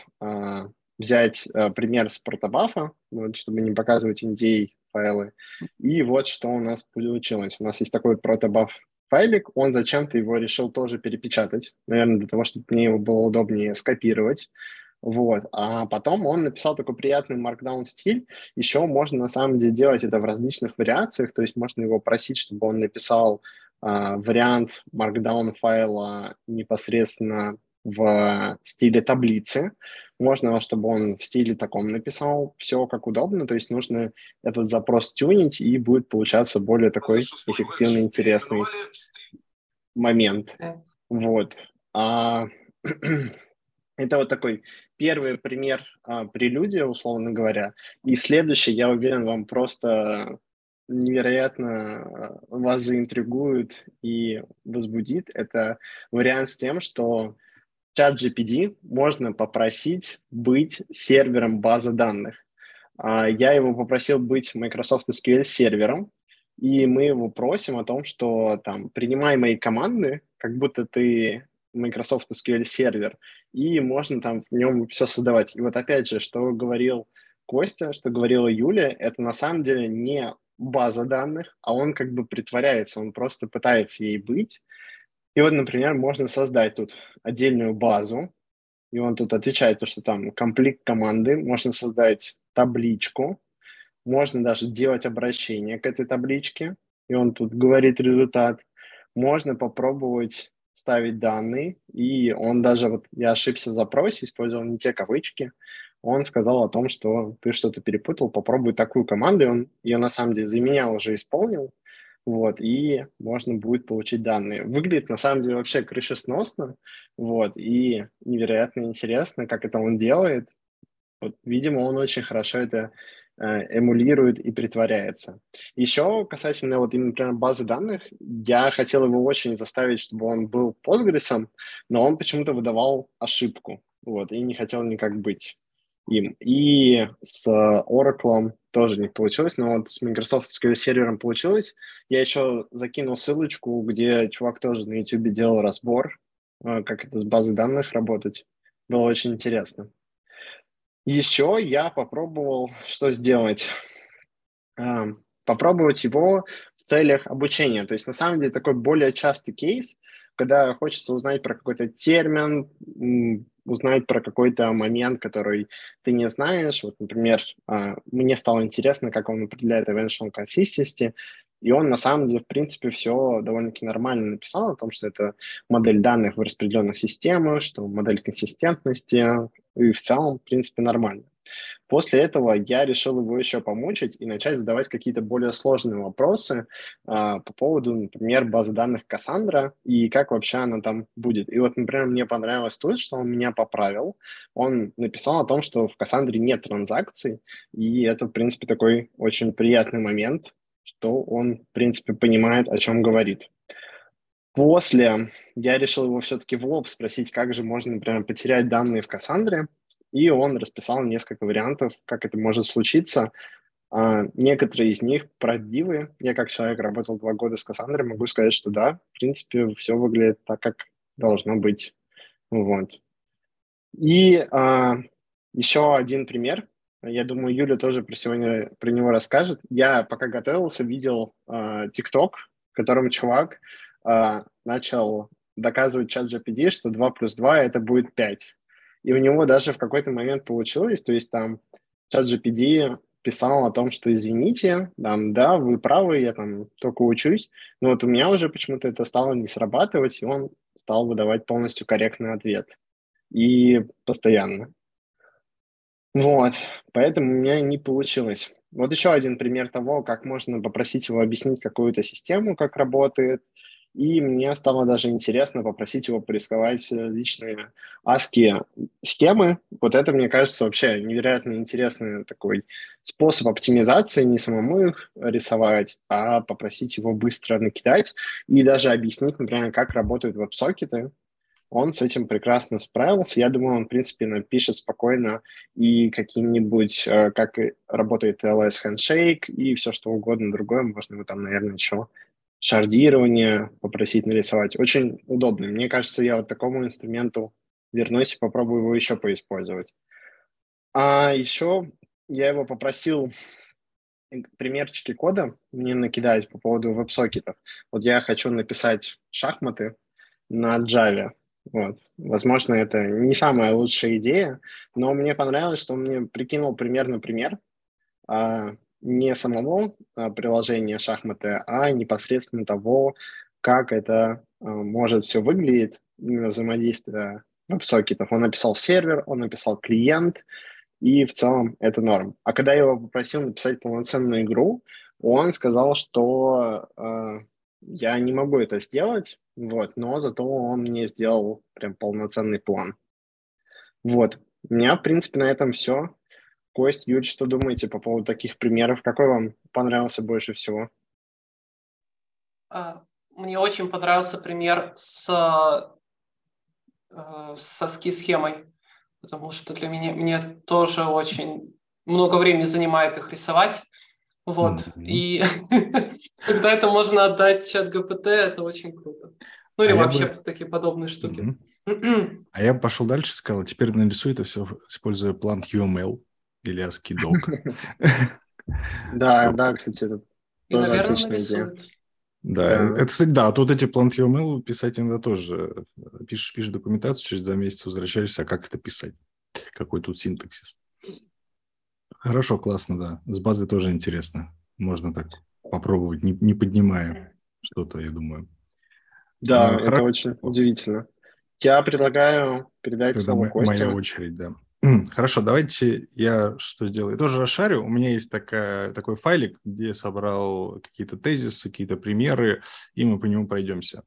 взять пример с протобафа, вот, чтобы не показывать NDA файлы, и вот что у нас получилось. У нас есть такой протобаф файлик, он зачем-то его решил тоже перепечатать, наверное, для того, чтобы мне его было удобнее скопировать. Вот. А потом он написал такой приятный markdown стиль. Еще можно на самом деле делать это в различных вариациях, то есть можно его просить, чтобы он написал э, вариант markdown файла непосредственно в стиле таблицы. Можно, чтобы он в стиле таком написал, все как удобно, то есть нужно этот запрос тюнить, и будет получаться более такой эффективный, интересный момент. Вот. А, это вот такой первый пример а, прелюдия, условно говоря. И следующий, я уверен, вам просто невероятно а, вас заинтригует и возбудит. Это вариант с тем, что чат GPD можно попросить быть сервером базы данных. А, я его попросил быть Microsoft SQL сервером, и мы его просим о том, что там принимай мои команды, как будто ты Microsoft SQL сервер, и можно там в нем все создавать. И вот опять же, что говорил Костя, что говорила Юля, это на самом деле не база данных, а он как бы притворяется, он просто пытается ей быть, и вот, например, можно создать тут отдельную базу, и он тут отвечает, то, что там комплект команды, можно создать табличку, можно даже делать обращение к этой табличке, и он тут говорит результат. Можно попробовать ставить данные, и он даже, вот я ошибся в запросе, использовал не те кавычки, он сказал о том, что ты что-то перепутал, попробуй такую команду, и он ее на самом деле за меня уже исполнил, вот, и можно будет получить данные. Выглядит, на самом деле, вообще крышесносно, вот, и невероятно интересно, как это он делает. Вот, видимо, он очень хорошо это э, эмулирует и притворяется. Еще касательно вот например, базы данных, я хотел его очень заставить, чтобы он был Postgres, но он почему-то выдавал ошибку, вот, и не хотел никак быть им. И с Oracle тоже не получилось, но вот с Microsoft сервером получилось. Я еще закинул ссылочку, где чувак тоже на YouTube делал разбор, э, как это с базой данных работать. Было очень интересно. Еще я попробовал что сделать? Э, попробовать его в целях обучения. То есть на самом деле такой более частый кейс, когда хочется узнать про какой-то термин, узнать про какой-то момент, который ты не знаешь. Вот, например, а, мне стало интересно, как он определяет eventual consistency, и он на самом деле, в принципе, все довольно-таки нормально написал о том, что это модель данных в распределенных системах, что модель консистентности, и в целом, в принципе, нормально. После этого я решил его еще помучить и начать задавать какие-то более сложные вопросы а, по поводу, например, базы данных Cassandra и как вообще она там будет. И вот, например, мне понравилось тут, что он меня поправил. Он написал о том, что в Cassandra нет транзакций, и это, в принципе, такой очень приятный момент, что он, в принципе, понимает, о чем говорит. После я решил его все-таки в лоб спросить, как же можно, например, потерять данные в Кассандре, и он расписал несколько вариантов, как это может случиться. А, некоторые из них правдивые. Я как человек работал два года с Кассандрой, могу сказать, что да, в принципе, все выглядит так, как должно быть. Вот. И а, еще один пример. Я думаю, Юля тоже про сегодня про него расскажет. Я пока готовился, видел а, ТикТок, uh, в котором чувак uh, начал доказывать чат GPT, что 2 плюс 2 это будет 5. И у него даже в какой-то момент получилось, то есть там чат GPT писал о том, что извините, там, да, вы правы, я там только учусь, но вот у меня уже почему-то это стало не срабатывать, и он стал выдавать полностью корректный ответ. И постоянно. Вот, поэтому у меня не получилось. Вот еще один пример того, как можно попросить его объяснить какую-то систему, как работает, и мне стало даже интересно попросить его порисковать личные аски схемы. Вот это, мне кажется, вообще невероятно интересный такой способ оптимизации, не самому их рисовать, а попросить его быстро накидать и даже объяснить, например, как работают веб-сокеты. Он с этим прекрасно справился. Я думаю, он, в принципе, напишет спокойно и какие-нибудь, э, как работает LS Handshake и все что угодно другое. Можно его там, наверное, еще шардирование попросить нарисовать. Очень удобно. Мне кажется, я вот такому инструменту вернусь и попробую его еще поиспользовать. А еще я его попросил примерчики кода мне накидать по поводу веб-сокетов. Вот я хочу написать шахматы на Java. Вот. Возможно, это не самая лучшая идея, но мне понравилось, что он мне прикинул примерно пример, а, не самого а, приложения шахматы, а непосредственно того, как это а, может все выглядеть, именно взаимодействие веб-сокетов. Он написал сервер, он написал клиент, и в целом это норм. А когда я его попросил написать полноценную игру, он сказал, что э, я не могу это сделать, вот, но зато он мне сделал прям полноценный план. Вот. У меня, в принципе, на этом все. Кость, Юрий, что думаете по поводу таких примеров? Какой вам понравился больше всего? А, мне очень понравился пример с, э, со ски-схемой, потому что для меня мне тоже очень много времени занимает их рисовать. Вот. Mm-hmm. И когда это можно отдать чат ГПТ, это очень круто. Ну или а вообще бы... такие подобные штуки. Mm-hmm. а я пошел дальше и сказал, теперь нарисуй это все, используя план UML или ASCII-док. Да, да, кстати, это тоже отличная идея. Да, это, кстати, да, тут эти Plant UML писать иногда тоже. Пишешь, пишешь документацию, через два месяца возвращаешься, а как это писать? Какой тут синтаксис? Хорошо, классно, да. С базой тоже интересно. Можно так попробовать, не, не поднимая что-то, я думаю. Да, а, это хорошо. очень удивительно. Я предлагаю передать Тогда слово Косте. Моя очередь, да. Хорошо, давайте я что сделаю. Тоже расшарю. У меня есть такая, такой файлик, где я собрал какие-то тезисы, какие-то примеры, и мы по нему пройдемся.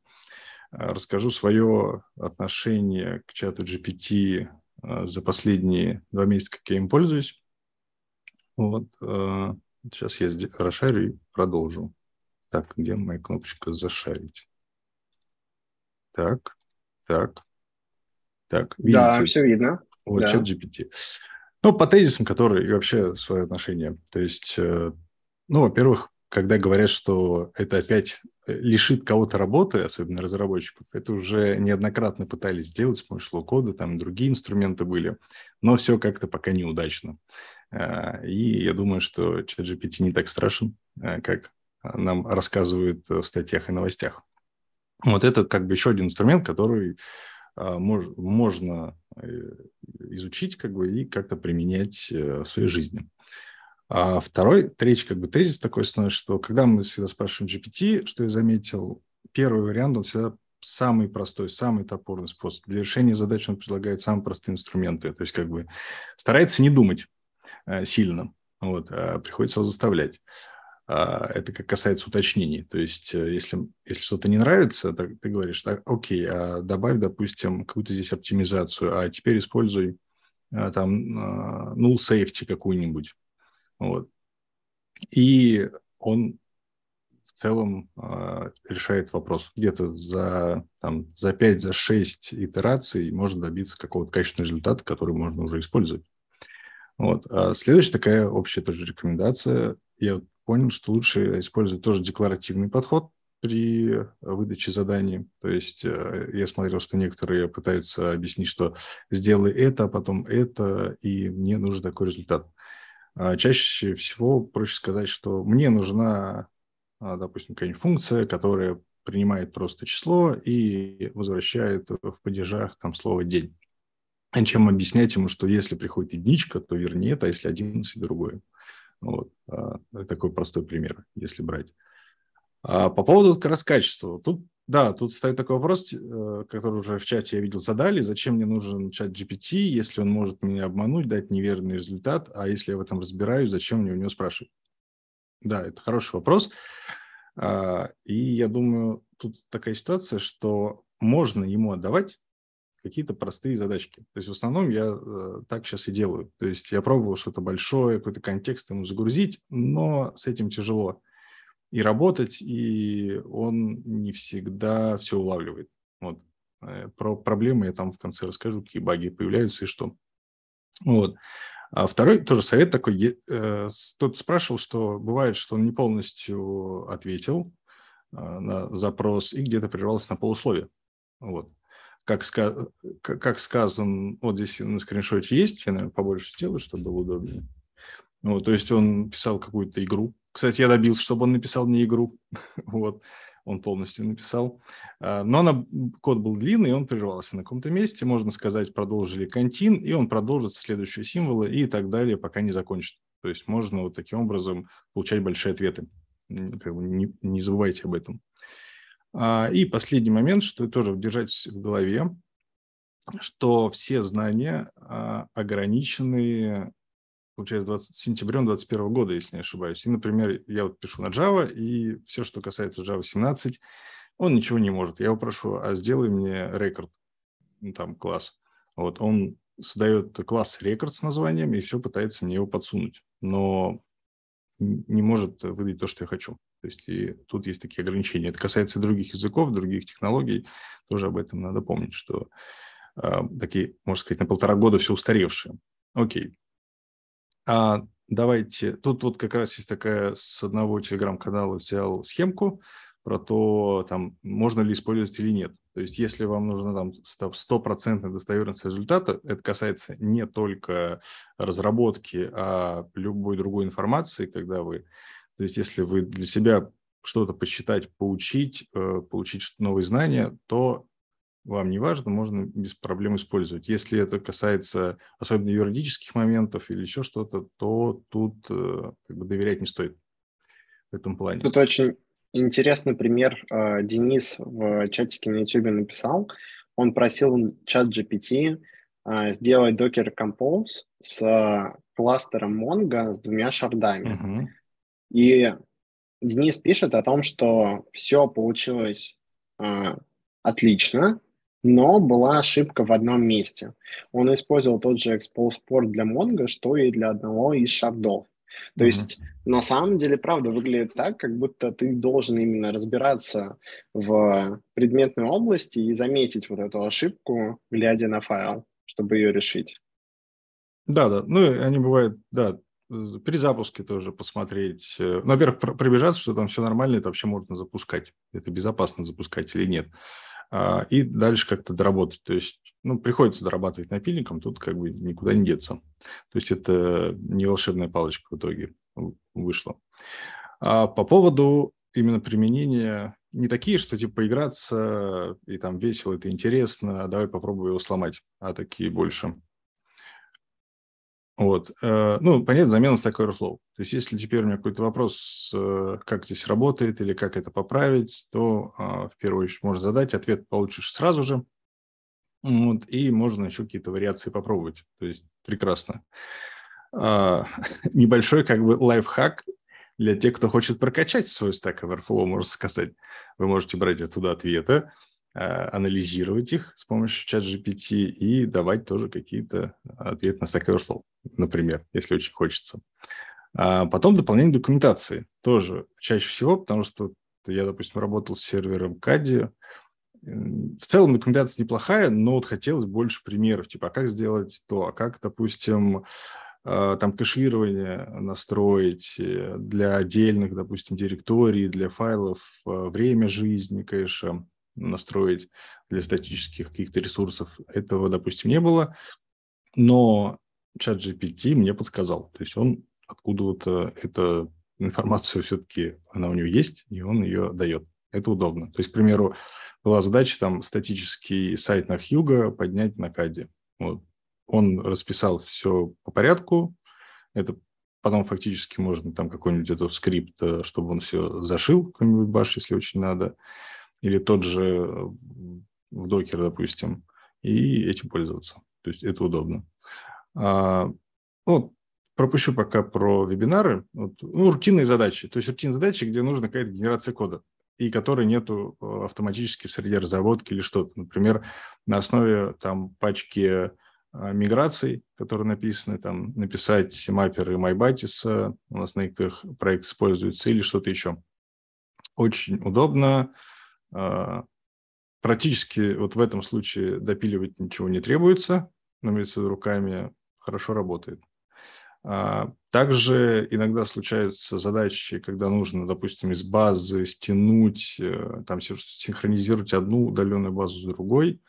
А, расскажу свое отношение к чату GPT за последние два месяца, как я им пользуюсь. Вот. Сейчас я расшарю и продолжу. Так, где моя кнопочка «Зашарить»? Так, так, так. Видите? Да, все видно. Вот, да. чат GPT. Ну, по тезисам, которые и вообще свое отношение. То есть, э, ну, во-первых, когда говорят, что это опять э, лишит кого-то работы, особенно разработчиков, это уже неоднократно пытались сделать с помощью кода, там другие инструменты были, но все как-то пока неудачно. Э, и я думаю, что ChatGPT не так страшен, как нам рассказывают в статьях и новостях. Вот это как бы еще один инструмент, который мож, можно изучить как бы, и как-то применять в своей жизни. А второй, третий как бы тезис такой основной, что когда мы всегда спрашиваем GPT, что я заметил, первый вариант, он всегда самый простой, самый топорный способ. Для решения задач он предлагает самые простые инструменты. То есть как бы старается не думать э, сильно, вот, а приходится его заставлять. А, это как касается уточнений. То есть э, если, если что-то не нравится, так, ты говоришь, так, окей, а добавь, допустим, какую-то здесь оптимизацию, а теперь используй а, там null safety какую-нибудь вот. И он в целом решает вопрос. Где-то за, там, за 5, за 6 итераций можно добиться какого-то качественного результата, который можно уже использовать. Вот. А следующая такая общая тоже рекомендация. Я понял, что лучше использовать тоже декларативный подход при выдаче заданий. То есть э, я смотрел, что некоторые пытаются объяснить, что сделай это, а потом это, и мне нужен такой результат. А чаще всего проще сказать, что мне нужна, а, допустим, какая-нибудь функция, которая принимает просто число и возвращает в падежах там слово «день». А чем объяснять ему, что если приходит единичка, то вернее это, а если 11 – другое. Вот. Это такой простой пример, если брать. А по поводу как раз качества. Тут да, тут стоит такой вопрос, э, который уже в чате я видел, задали. Зачем мне нужен чат GPT, если он может меня обмануть, дать неверный результат, а если я в этом разбираюсь, зачем мне у него спрашивать? Да, это хороший вопрос. А, и я думаю, тут такая ситуация, что можно ему отдавать какие-то простые задачки. То есть в основном я э, так сейчас и делаю. То есть я пробовал что-то большое, какой-то контекст ему загрузить, но с этим тяжело и работать, и он не всегда все улавливает. Вот. Э, про проблемы я там в конце расскажу, какие баги появляются и что. Вот. А второй тоже совет такой. Э, тот спрашивал, что бывает, что он не полностью ответил э, на запрос и где-то прервался на полусловие. Вот. Как, ска- как сказан, вот здесь на скриншоте есть, я, наверное, побольше сделаю, чтобы было удобнее. Вот, то есть он писал какую-то игру, кстати, я добился, чтобы он написал не игру. вот, он полностью написал. А, но она, код был длинный, он прервался на каком-то месте. Можно сказать, продолжили контин, и он продолжит следующие символы и так далее, пока не закончит. То есть можно вот таким образом получать большие ответы. Не, не забывайте об этом. А, и последний момент, что тоже держать в голове, что все знания а, ограничены получается, 20, сентябрем 2021 года, если не ошибаюсь. И, например, я вот пишу на Java, и все, что касается Java 17, он ничего не может. Я его прошу, а сделай мне рекорд, ну, там, класс. Вот, он создает класс рекорд с названием и все пытается мне его подсунуть. Но не может выдать то, что я хочу. То есть и тут есть такие ограничения. Это касается других языков, других технологий. Тоже об этом надо помнить, что э, такие, можно сказать, на полтора года все устаревшие. Окей. А, давайте, тут вот как раз есть такая с одного телеграм-канала взял схемку про то, там, можно ли использовать или нет. То есть, если вам нужна там стопроцентная достоверность результата, это касается не только разработки, а любой другой информации, когда вы, то есть, если вы для себя что-то посчитать, поучить, э, получить новые знания, то вам не важно, можно без проблем использовать. Если это касается особенно юридических моментов или еще что-то, то тут э, как бы доверять не стоит в этом плане. Тут очень интересный пример э, Денис в чатике на YouTube написал. Он просил чат GPT сделать Docker Compose с кластером Mongo с двумя шардами. Uh-huh. И Денис пишет о том, что все получилось отлично, но была ошибка в одном месте. Он использовал тот же Port для Mongo, что и для одного из шардов. То mm-hmm. есть на самом деле, правда, выглядит так, как будто ты должен именно разбираться в предметной области и заметить вот эту ошибку, глядя на файл, чтобы ее решить. Да, да. Ну, они бывают, да, при запуске тоже посмотреть. Ну, во-первых, пробежаться, что там все нормально, это вообще можно запускать. Это безопасно запускать или нет. А, и дальше как-то доработать. То есть, ну, приходится дорабатывать напильником, тут как бы никуда не деться. То есть, это не волшебная палочка в итоге вышла. А по поводу именно применения не такие, что типа поиграться и там весело, это интересно, а давай попробую его сломать, а такие больше вот. Э, ну, понятно, замена Stack Overflow. То есть, если теперь у меня какой-то вопрос, э, как здесь работает или как это поправить, то а, в первую очередь можешь задать, ответ получишь сразу же. Вот, и можно еще какие-то вариации попробовать. То есть, прекрасно. А, небольшой как бы лайфхак для тех, кто хочет прокачать свой Stack Overflow, можно сказать. Вы можете брать оттуда ответы, анализировать их с помощью чат GPT и давать тоже какие-то ответы на Stack Overflow, например, если очень хочется. А потом дополнение документации тоже чаще всего, потому что я, допустим, работал с сервером Кади. В целом документация неплохая, но вот хотелось больше примеров, типа, а как сделать то, а как, допустим, э, там кэширование настроить э, для отдельных, допустим, директорий, для файлов, время жизни кэша, настроить для статических каких-то ресурсов. Этого, допустим, не было, но чат GPT мне подсказал. То есть он откуда-то эту информацию все-таки, она у него есть, и он ее дает. Это удобно. То есть, к примеру, была задача там статический сайт на Хьюга поднять на Каде. Вот. Он расписал все по порядку. Это потом фактически можно там какой-нибудь этот скрипт, э, чтобы он все зашил, какой-нибудь баш, если очень надо или тот же в докер, допустим, и этим пользоваться. То есть это удобно. А, ну, пропущу пока про вебинары. Вот, ну, рутинные задачи. То есть рутинные задачи, где нужна какая-то генерация кода и которые нету э, автоматически в среде разработки или что-то. Например, на основе там пачки а, миграций, которые написаны, там написать мапперы MyBatis, у нас на некоторых проектах используется, или что-то еще. Очень удобно, практически вот в этом случае допиливать ничего не требуется, но имеется руками хорошо работает. А, также иногда случаются задачи, когда нужно, допустим, из базы стянуть, э, там синхронизировать одну удаленную базу с другой.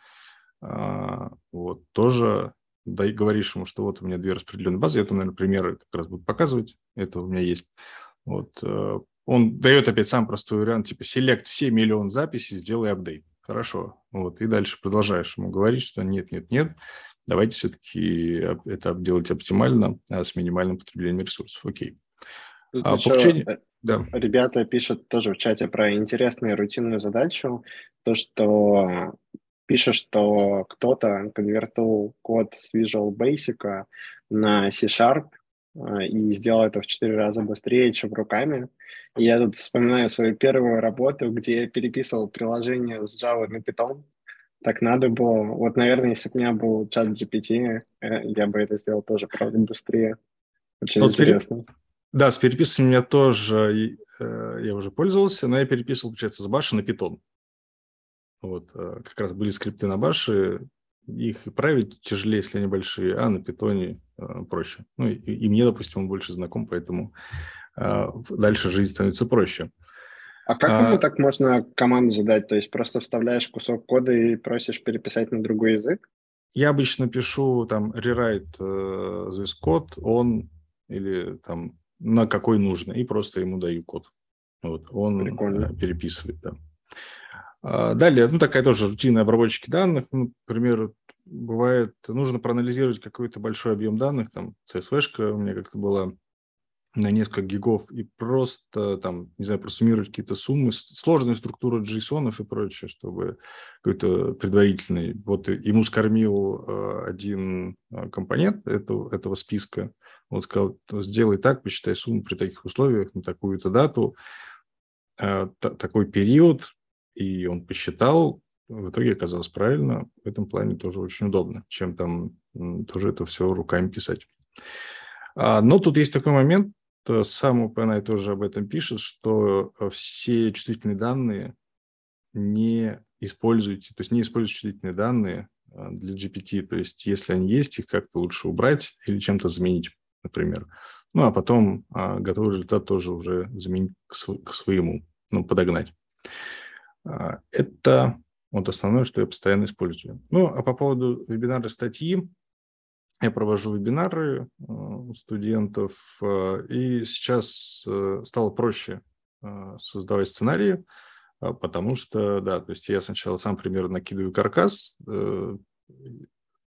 А, вот, тоже да, говоришь ему, что вот у меня две распределенные базы, это, наверное, примеры как раз буду показывать, это у меня есть. Вот, э, он дает опять сам простой вариант, типа, селект все миллион записей, сделай апдейт. Хорошо. Вот, и дальше продолжаешь ему говорить, что нет, нет, нет, давайте все-таки это делать оптимально, а с минимальным потреблением ресурсов. Окей. Тут а, еще получению... Э, да. Ребята пишут тоже в чате про интересную рутинную задачу, то, что пишет, что кто-то конвертил код с Visual Basic на C-Sharp, и сделал это в четыре раза быстрее, чем руками. И я тут вспоминаю свою первую работу, где я переписывал приложение с Java на Python. Так надо было. Вот, наверное, если бы у меня был чат GPT, э, я бы это сделал тоже, правда, быстрее. Очень вот интересно. Переп... Да, с переписыванием меня тоже э, я уже пользовался, но я переписывал, получается, с Баши на Python. Вот, э, как раз были скрипты на Баше, их править тяжелее, если они большие, а на питоне э, проще. Ну и, и мне, допустим, он больше знаком, поэтому э, дальше жизнь становится проще. А как а, ему так можно команду задать? То есть просто вставляешь кусок кода и просишь переписать на другой язык? Я обычно пишу там rewrite uh, this code он или там на какой нужно, и просто ему даю код. Вот, он Прикольно. переписывает, да. А, далее, ну, такая тоже рутинная обработчики данных. Ну, например, бывает, нужно проанализировать какой-то большой объем данных, там, CSV-шка у меня как-то была на несколько гигов, и просто там, не знаю, просуммировать какие-то суммы, сложные структуры JSON и прочее, чтобы какой-то предварительный, вот ему скормил э, один э, компонент этого, этого списка, он сказал, сделай так, посчитай сумму при таких условиях на такую-то дату, э, такой период, и он посчитал, в итоге оказалось правильно. В этом плане тоже очень удобно, чем там тоже это все руками писать. А, но тут есть такой момент, сам OpenAI тоже об этом пишет, что все чувствительные данные не используйте, то есть не используйте чувствительные данные а, для GPT, то есть если они есть, их как-то лучше убрать или чем-то заменить, например. Ну, а потом а, готовый результат тоже уже заменить к, св- к своему, ну, подогнать. А, это вот основное, что я постоянно использую. Ну, а по поводу вебинара статьи, я провожу вебинары а, у студентов, а, и сейчас э, стало проще создавать сценарии, потому что, да, то есть я сначала сам примерно накидываю каркас, э,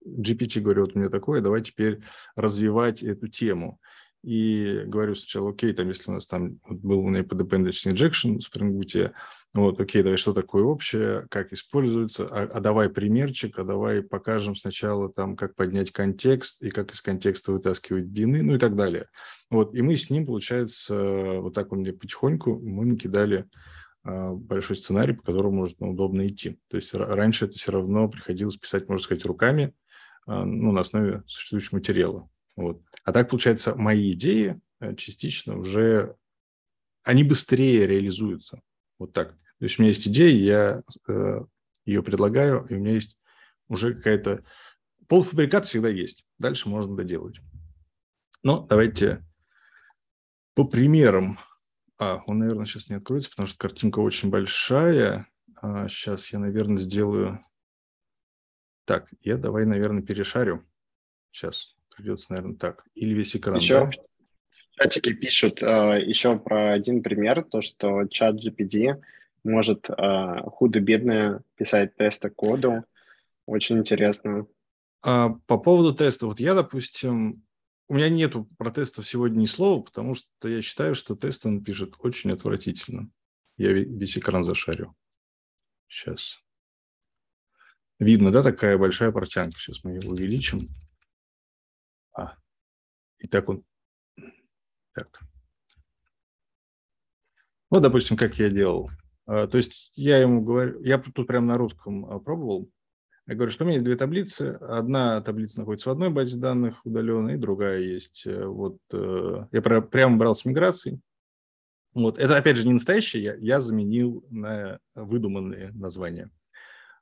GPT говорит мне такое, давай теперь развивать эту тему и говорю сначала, окей, там, если у нас там был у меня по dependency injection в Spring Boot, вот, окей, давай, что такое общее, как используется, а, а давай примерчик, а давай покажем сначала там, как поднять контекст и как из контекста вытаскивать бины, ну и так далее. Вот, и мы с ним, получается, вот так он мне потихоньку, мы накидали а, большой сценарий, по которому можно удобно идти. То есть раньше это все равно приходилось писать, можно сказать, руками, а, ну, на основе существующего материала. Вот. А так, получается, мои идеи э, частично уже, они быстрее реализуются. Вот так. То есть у меня есть идея, я э, ее предлагаю, и у меня есть уже какая-то... Полуфабрикат всегда есть. Дальше можно доделать. Но давайте по примерам. А, он, наверное, сейчас не откроется, потому что картинка очень большая. А, сейчас я, наверное, сделаю... Так, я давай, наверное, перешарю. Сейчас придется, наверное, так. Или весь экран. Еще да? в чатике пишут э, еще про один пример, то, что чат GPD может э, худо-бедно писать тесты коду. Очень интересно. А, по поводу теста. Вот я, допустим, у меня нету про тестов сегодня ни слова, потому что я считаю, что тест он пишет очень отвратительно. Я весь экран зашарю. Сейчас. Видно, да, такая большая портянка. Сейчас мы ее увеличим. А, и так он... Так. Вот, допустим, как я делал. А, то есть я ему говорю, я тут прямо на русском а, пробовал. Я говорю, что у меня есть две таблицы. Одна таблица находится в одной базе данных удаленной, другая есть. Э, вот э, я прямо брал с миграцией. Вот это опять же не настоящее, я, я заменил на выдуманные названия.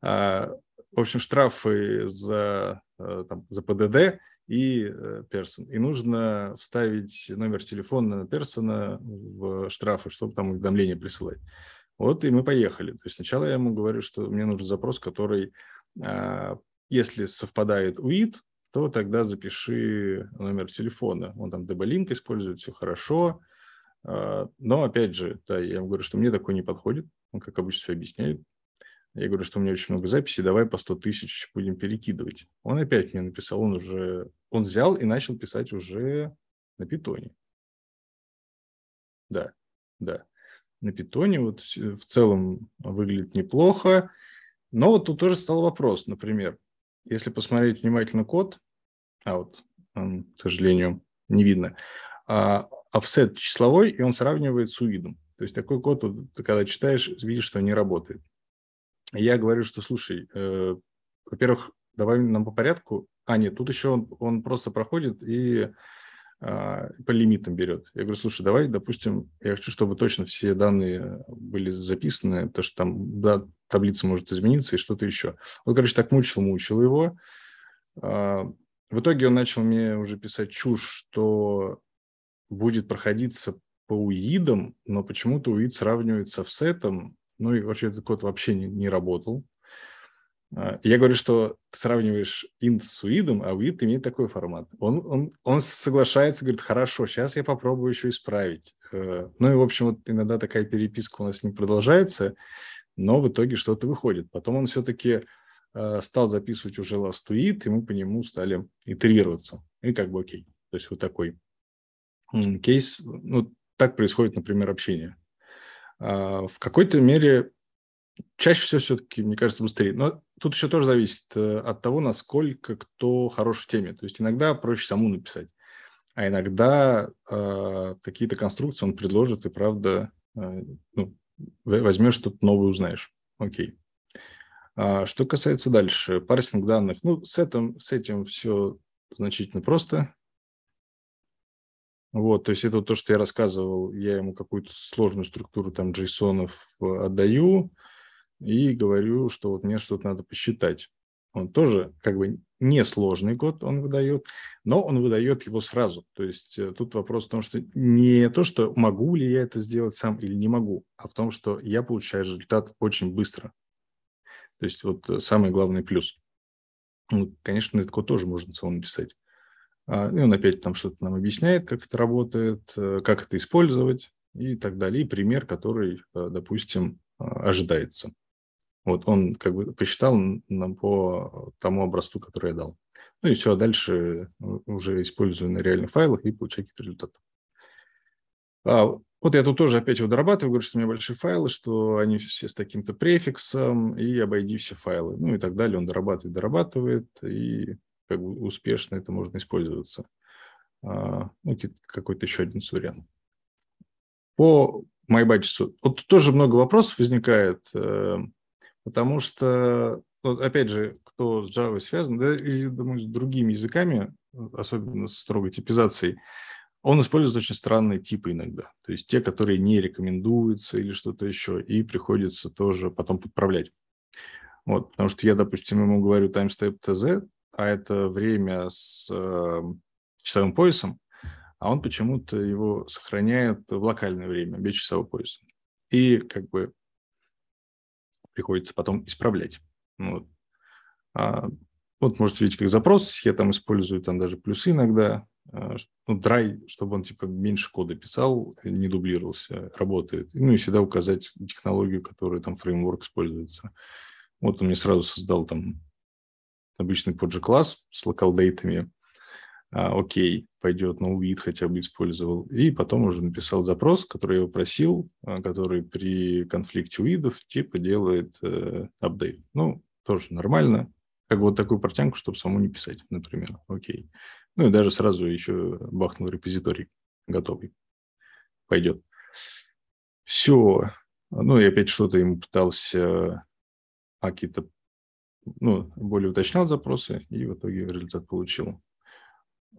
А, в общем, штрафы за, э, там, за ПДД и персон. И нужно вставить номер телефона персона в штрафы, чтобы там уведомления присылать. Вот и мы поехали. То есть сначала я ему говорю, что мне нужен запрос, который, а, если совпадает UID, то тогда запиши номер телефона. Он там DB-линк использует, все хорошо. А, но, опять же, да, я ему говорю, что мне такой не подходит. Он, как обычно, все объясняет. Я говорю, что у меня очень много записей, давай по 100 тысяч будем перекидывать. Он опять мне написал, он уже, он взял и начал писать уже на питоне. Да, да на питоне. Вот в целом выглядит неплохо. Но вот тут тоже стал вопрос, например, если посмотреть внимательно код, а вот к сожалению, не видно, а offset числовой, и он сравнивает с увидом. То есть такой код, вот, когда читаешь, видишь, что не работает. Я говорю, что, слушай, э, во-первых, давай нам по порядку. А, нет, тут еще он, он просто проходит и а, по лимитам берет. Я говорю, слушай, давай, допустим, я хочу, чтобы точно все данные были записаны, то что там да, таблица может измениться и что-то еще. Вот, короче, так мучил, мучил его. А, в итоге он начал мне уже писать чушь, что будет проходиться по уидам, но почему-то уид сравнивается с офсетом, ну и вообще этот код вообще не, не работал. А, я говорю, что ты сравниваешь int с уидом, а уид имеет такой формат. Он, он, он соглашается, говорит, хорошо, сейчас я попробую еще исправить. Э, ну и, в общем, вот иногда такая переписка у нас не продолжается, но в итоге что-то выходит. Потом он все-таки э, стал записывать уже last tweet, и мы по нему стали итерироваться. И как бы окей. То есть вот такой кейс. Ну, так происходит, например, общение. А, в какой-то мере чаще всего все-таки, мне кажется, быстрее. Но тут еще тоже зависит э, от того, насколько кто хорош в теме. То есть иногда проще саму написать, а иногда э, какие-то конструкции он предложит, и правда э, ну, возьмешь что-то новое, узнаешь. Окей. А, что касается дальше, парсинг данных, ну, с этим, с этим все значительно просто. Вот, то есть это то, что я рассказывал, я ему какую-то сложную структуру там JSON отдаю и говорю, что вот мне что-то надо посчитать. Он тоже как бы несложный код он выдает, но он выдает его сразу. То есть э, тут вопрос в том, что не то, что могу ли я это сделать сам или не могу, а в том, что я получаю результат очень быстро. То есть вот э, самый главный плюс. Ну, конечно, этот код тоже можно самому написать. А, и он опять там что-то нам объясняет, как это работает, э, как это использовать и так далее. И пример, который, допустим, ожидается. Вот он как бы посчитал нам по тому образцу, который я дал. Ну и все, а дальше уже использую на реальных файлах и получаю какие-то результаты. А, вот я тут тоже опять его дорабатываю, говорю, что у меня большие файлы, что они все с таким-то префиксом, и обойди все файлы. Ну и так далее. Он дорабатывает, дорабатывает, и как бы успешно это можно использоваться. А, ну, какой-то еще один вариант. По MyBudget. Вот тоже много вопросов возникает. Э, Потому что, вот опять же, кто с Java связан, да, и, думаю, с другими языками, особенно с строгой типизацией, он использует очень странные типы иногда. То есть те, которые не рекомендуются или что-то еще, и приходится тоже потом подправлять. Вот, потому что я, допустим, ему говорю timestamp tz, а это время с э, часовым поясом, а он почему-то его сохраняет в локальное время, без часового пояса. И как бы приходится потом исправлять. Вот. А, вот можете видеть, как запрос, я там использую там даже плюсы иногда, а, ну, dry, чтобы он типа меньше кода писал, не дублировался, работает. Ну и всегда указать технологию, которая там фреймворк используется. Вот он мне сразу создал там обычный PG класс с локалдейтами, а, окей, пойдет, но увид хотя бы использовал. И потом уже написал запрос, который я просил, а, который при конфликте увидов типа делает э, апдейт. Ну, тоже нормально. Как вот такую портянку, чтобы саму не писать, например. Окей. Ну и даже сразу еще бахнул репозиторий готовый. Пойдет. Все. Ну и опять что-то ему пытался а, какие-то ну, более уточнял запросы, и в итоге результат получил.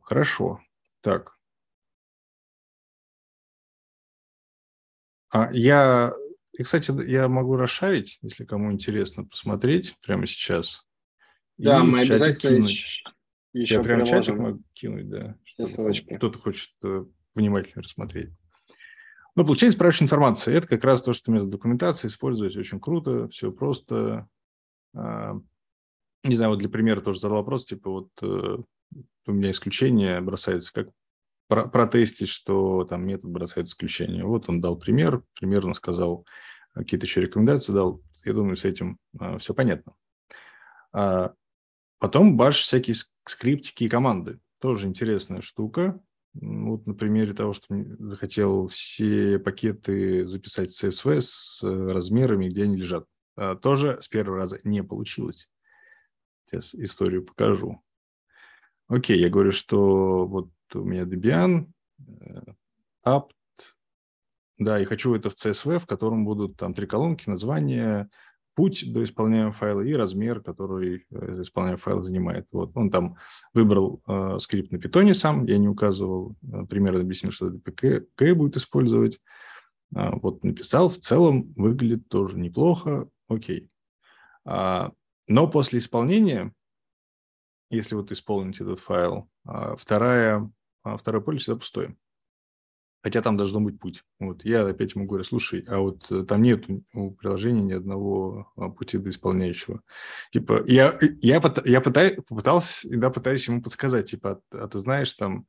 Хорошо. Так. А я, и, кстати, я могу расшарить, если кому интересно посмотреть прямо сейчас. Да, и мы обязательно кинуть. еще Я прямо чатик могу кинуть, да. Кто-то хочет э, внимательно рассмотреть. Ну, получается справочная информация. Это как раз то, что вместо документации использовать очень круто, все просто. Не знаю, вот для примера тоже задал вопрос, типа вот э, у меня исключение бросается, как про протестить, что там метод бросает исключение. Вот он дал пример, примерно сказал, какие-то еще рекомендации дал. Я думаю, с этим а, все понятно. А потом баш всякие скриптики и команды. Тоже интересная штука. Вот на примере того, что захотел все пакеты записать в CSV с размерами, где они лежат. А, тоже с первого раза не получилось. Сейчас историю покажу. Окей, я говорю, что вот у меня Debian, э, apt, да, и хочу это в CSV, в котором будут там три колонки, название, путь до исполняемого файла и размер, который э, исполняемый файл занимает. Вот он там выбрал э, скрипт на питоне сам, я не указывал, э, примерно объяснил, что это PK будет использовать. Э, вот написал, в целом выглядит тоже неплохо, окей. А, но после исполнения если вот исполнить этот файл. А вторая, а второе поле всегда пустое. Хотя там должно быть путь. Вот я опять ему говорю, слушай, а вот э, там нет у приложения ни одного а, пути до исполняющего. Типа, я, я, я пытаюсь, попытался, да, пытаюсь ему подсказать, типа, а, ты знаешь там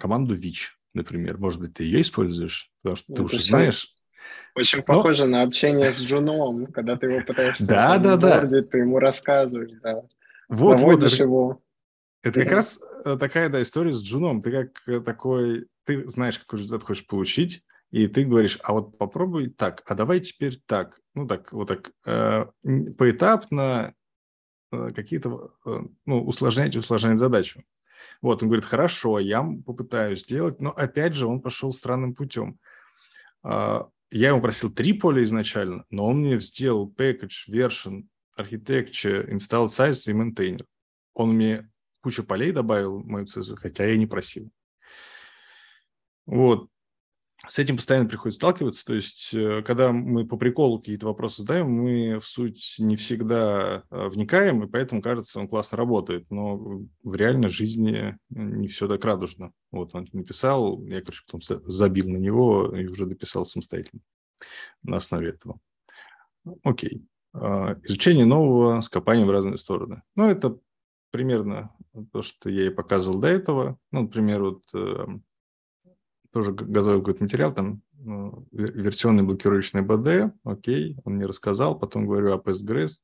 команду Вич, например, может быть, ты ее используешь, потому что ты уже знаешь, очень Но... похоже на общение с Джуном, когда ты его пытаешься да, да, да. ты ему рассказываешь, да. Вот, вот. Его. Это как раз э, такая, да, история с Джуном. Ты как э, такой, ты знаешь, какой результат хочешь получить, и ты говоришь, а вот попробуй так, а давай теперь так. Ну, так, вот так, э, поэтапно э, какие-то, э, ну, усложнять, усложнять задачу. Вот, он говорит, хорошо, я попытаюсь сделать, но опять же он пошел странным путем. Я ему просил три поля изначально, но он мне сделал package version architecture, install size и maintainer. Он мне кучу полей добавил в мою цезу, хотя я не просил. Вот. С этим постоянно приходится сталкиваться. То есть, э, когда мы по приколу какие-то вопросы задаем, мы в суть не всегда э, вникаем, и поэтому кажется, он классно работает. Но в реальной жизни не все так радужно. Вот он написал, я, короче, потом забил на него и уже дописал самостоятельно на основе этого. Окей. А, изучение нового с копанием в разные стороны. Ну, это примерно то, что я и показывал до этого. Ну, например, вот эм, тоже готовил какой-то материал, там ну, версионный блокирующий БД, окей, он мне рассказал, потом говорю о Postgres,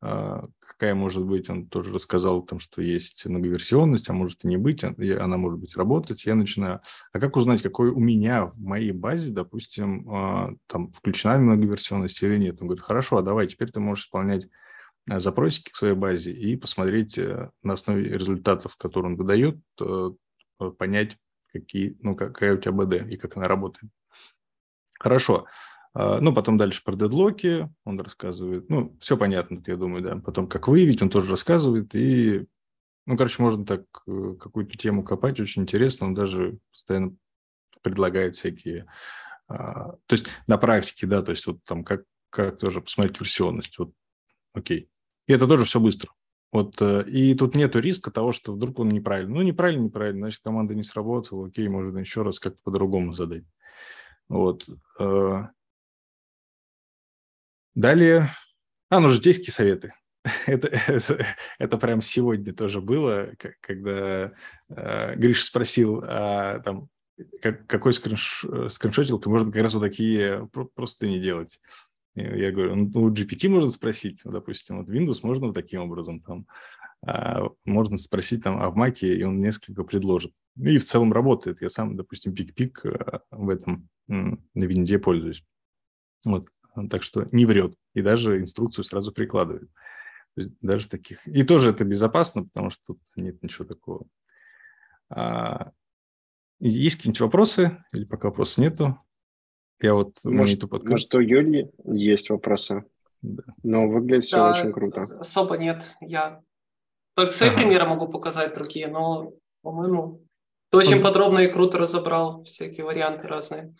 а, какая может быть, он тоже рассказал, там, что есть многоверсионность, а может и не быть, а, она может быть работать, я начинаю, а как узнать, какой у меня в моей базе, допустим, а, там включена многоверсионность или нет? Он говорит, хорошо, а давай, теперь ты можешь исполнять запросики к своей базе и посмотреть э, на основе результатов, которые он выдает, э, понять, какие, ну, какая у тебя БД и как она работает. Хорошо. А, ну, потом дальше про дедлоки он рассказывает. Ну, все понятно, я думаю, да. Потом как выявить, он тоже рассказывает. И, ну, короче, можно так э, какую-то тему копать, очень интересно. Он даже постоянно предлагает всякие... А, то есть на практике, да, то есть вот там как, как тоже посмотреть версионность. Вот, окей. И это тоже все быстро. Вот, э, и тут нету риска того, что вдруг он неправильно. Ну, неправильно, неправильно, значит, команда не сработала, окей, можно еще раз как-то по-другому задать. Вот. Э. Далее, а, ну, житейские советы. это, это, это прям сегодня тоже было, когда э, Гриша спросил, а, там, как, какой скринш, скриншотилка можно как раз вот такие просто не делать. Я говорю, ну, GPT можно спросить, допустим, вот Windows можно вот таким образом, там, а можно спросить там, а в Mac, и он несколько предложит. И в целом работает. Я сам, допустим, пик-пик э, в этом на винде пользуюсь. Вот. Так что не врет. И даже инструкцию сразу прикладывает. То есть даже таких. И тоже это безопасно, потому что тут нет ничего такого. А... Есть какие-нибудь вопросы? Или пока вопросов нету? Я вот может, подкаст... может, у Юли есть вопросы? Да. Но выглядит все да, очень круто. Особо нет. Я только свои ага. примеры могу показать другие, но, по-моему, ты очень подробно и круто разобрал всякие варианты разные.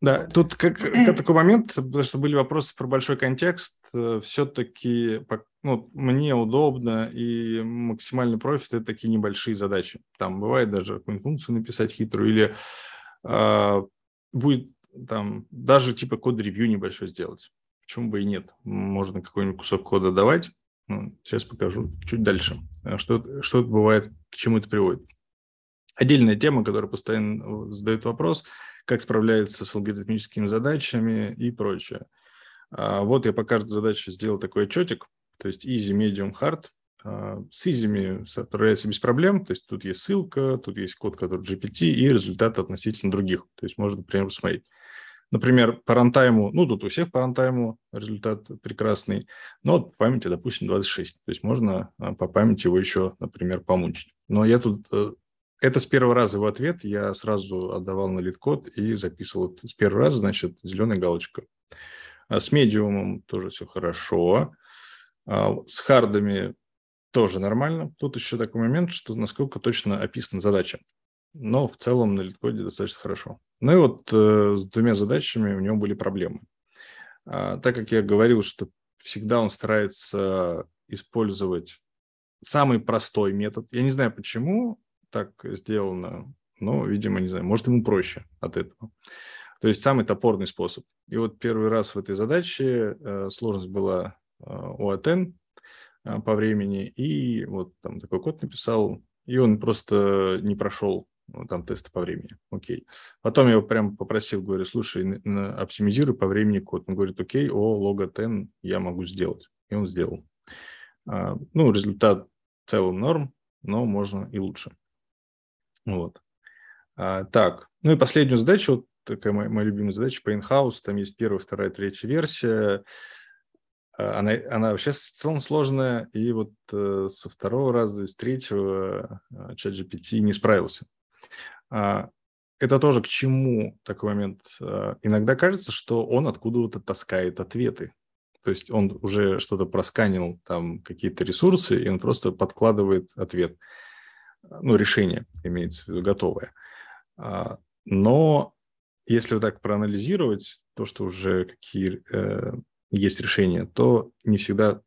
Да, тут как, как такой момент, потому что были вопросы про большой контекст, э, все-таки ну, мне удобно и максимальный профит – это такие небольшие задачи. Там бывает даже какую-нибудь функцию написать хитрую или э, будет там даже типа код-ревью небольшой сделать. Почему бы и нет? Можно какой-нибудь кусок кода давать. Ну, сейчас покажу чуть дальше, а что, что бывает, к чему это приводит. Отдельная тема, которая постоянно э, задает вопрос, как справляется с алгоритмическими задачами и прочее. А вот я по каждой задаче сделал такой отчетик, то есть easy, medium, hard. А, с easy справляется без проблем, то есть тут есть ссылка, тут есть код, который GPT и результаты относительно других. То есть можно, например, посмотреть. Например, по runtime у, ну, тут у всех по runtime у результат прекрасный, но вот по памяти, допустим, 26. То есть можно а, по памяти его еще, например, помучить. Но я тут... Э, это с первого раза его ответ, я сразу отдавал на LeetCode и записывал. С первого раза, значит, зеленая галочка. А с медиумом тоже все хорошо. А с хардами тоже нормально. Тут еще такой момент, что насколько точно описана задача но в целом на литкоде достаточно хорошо. Ну и вот э, с двумя задачами у него были проблемы. А, так как я говорил, что всегда он старается использовать самый простой метод. Я не знаю, почему так сделано, но, видимо, не знаю, может, ему проще от этого. То есть самый топорный способ. И вот первый раз в этой задаче э, сложность была э, у Атен э, по времени, и вот там такой код написал, и он просто не прошел ну, там тесты по времени, окей. Потом я его прям попросил, говорю, слушай, оптимизируй по времени код. Он говорит, окей, о, лого 10 я могу сделать. И он сделал. А, ну, результат в целом норм, но можно и лучше. Вот. А, так, ну и последнюю задачу, вот такая моя, моя любимая задача по in-house, там есть первая, вторая, третья версия. А, она, она вообще в целом сложная, и вот э, со второго раза, с третьего э, чат GPT не справился. А, это тоже к чему такой момент? А, иногда кажется, что он откуда-то таскает ответы. То есть он уже что-то просканил, там какие-то ресурсы, и он просто подкладывает ответ. Ну, решение имеется в виду готовое. А, но если вот так проанализировать то, что уже какие э, есть решения, то не всегда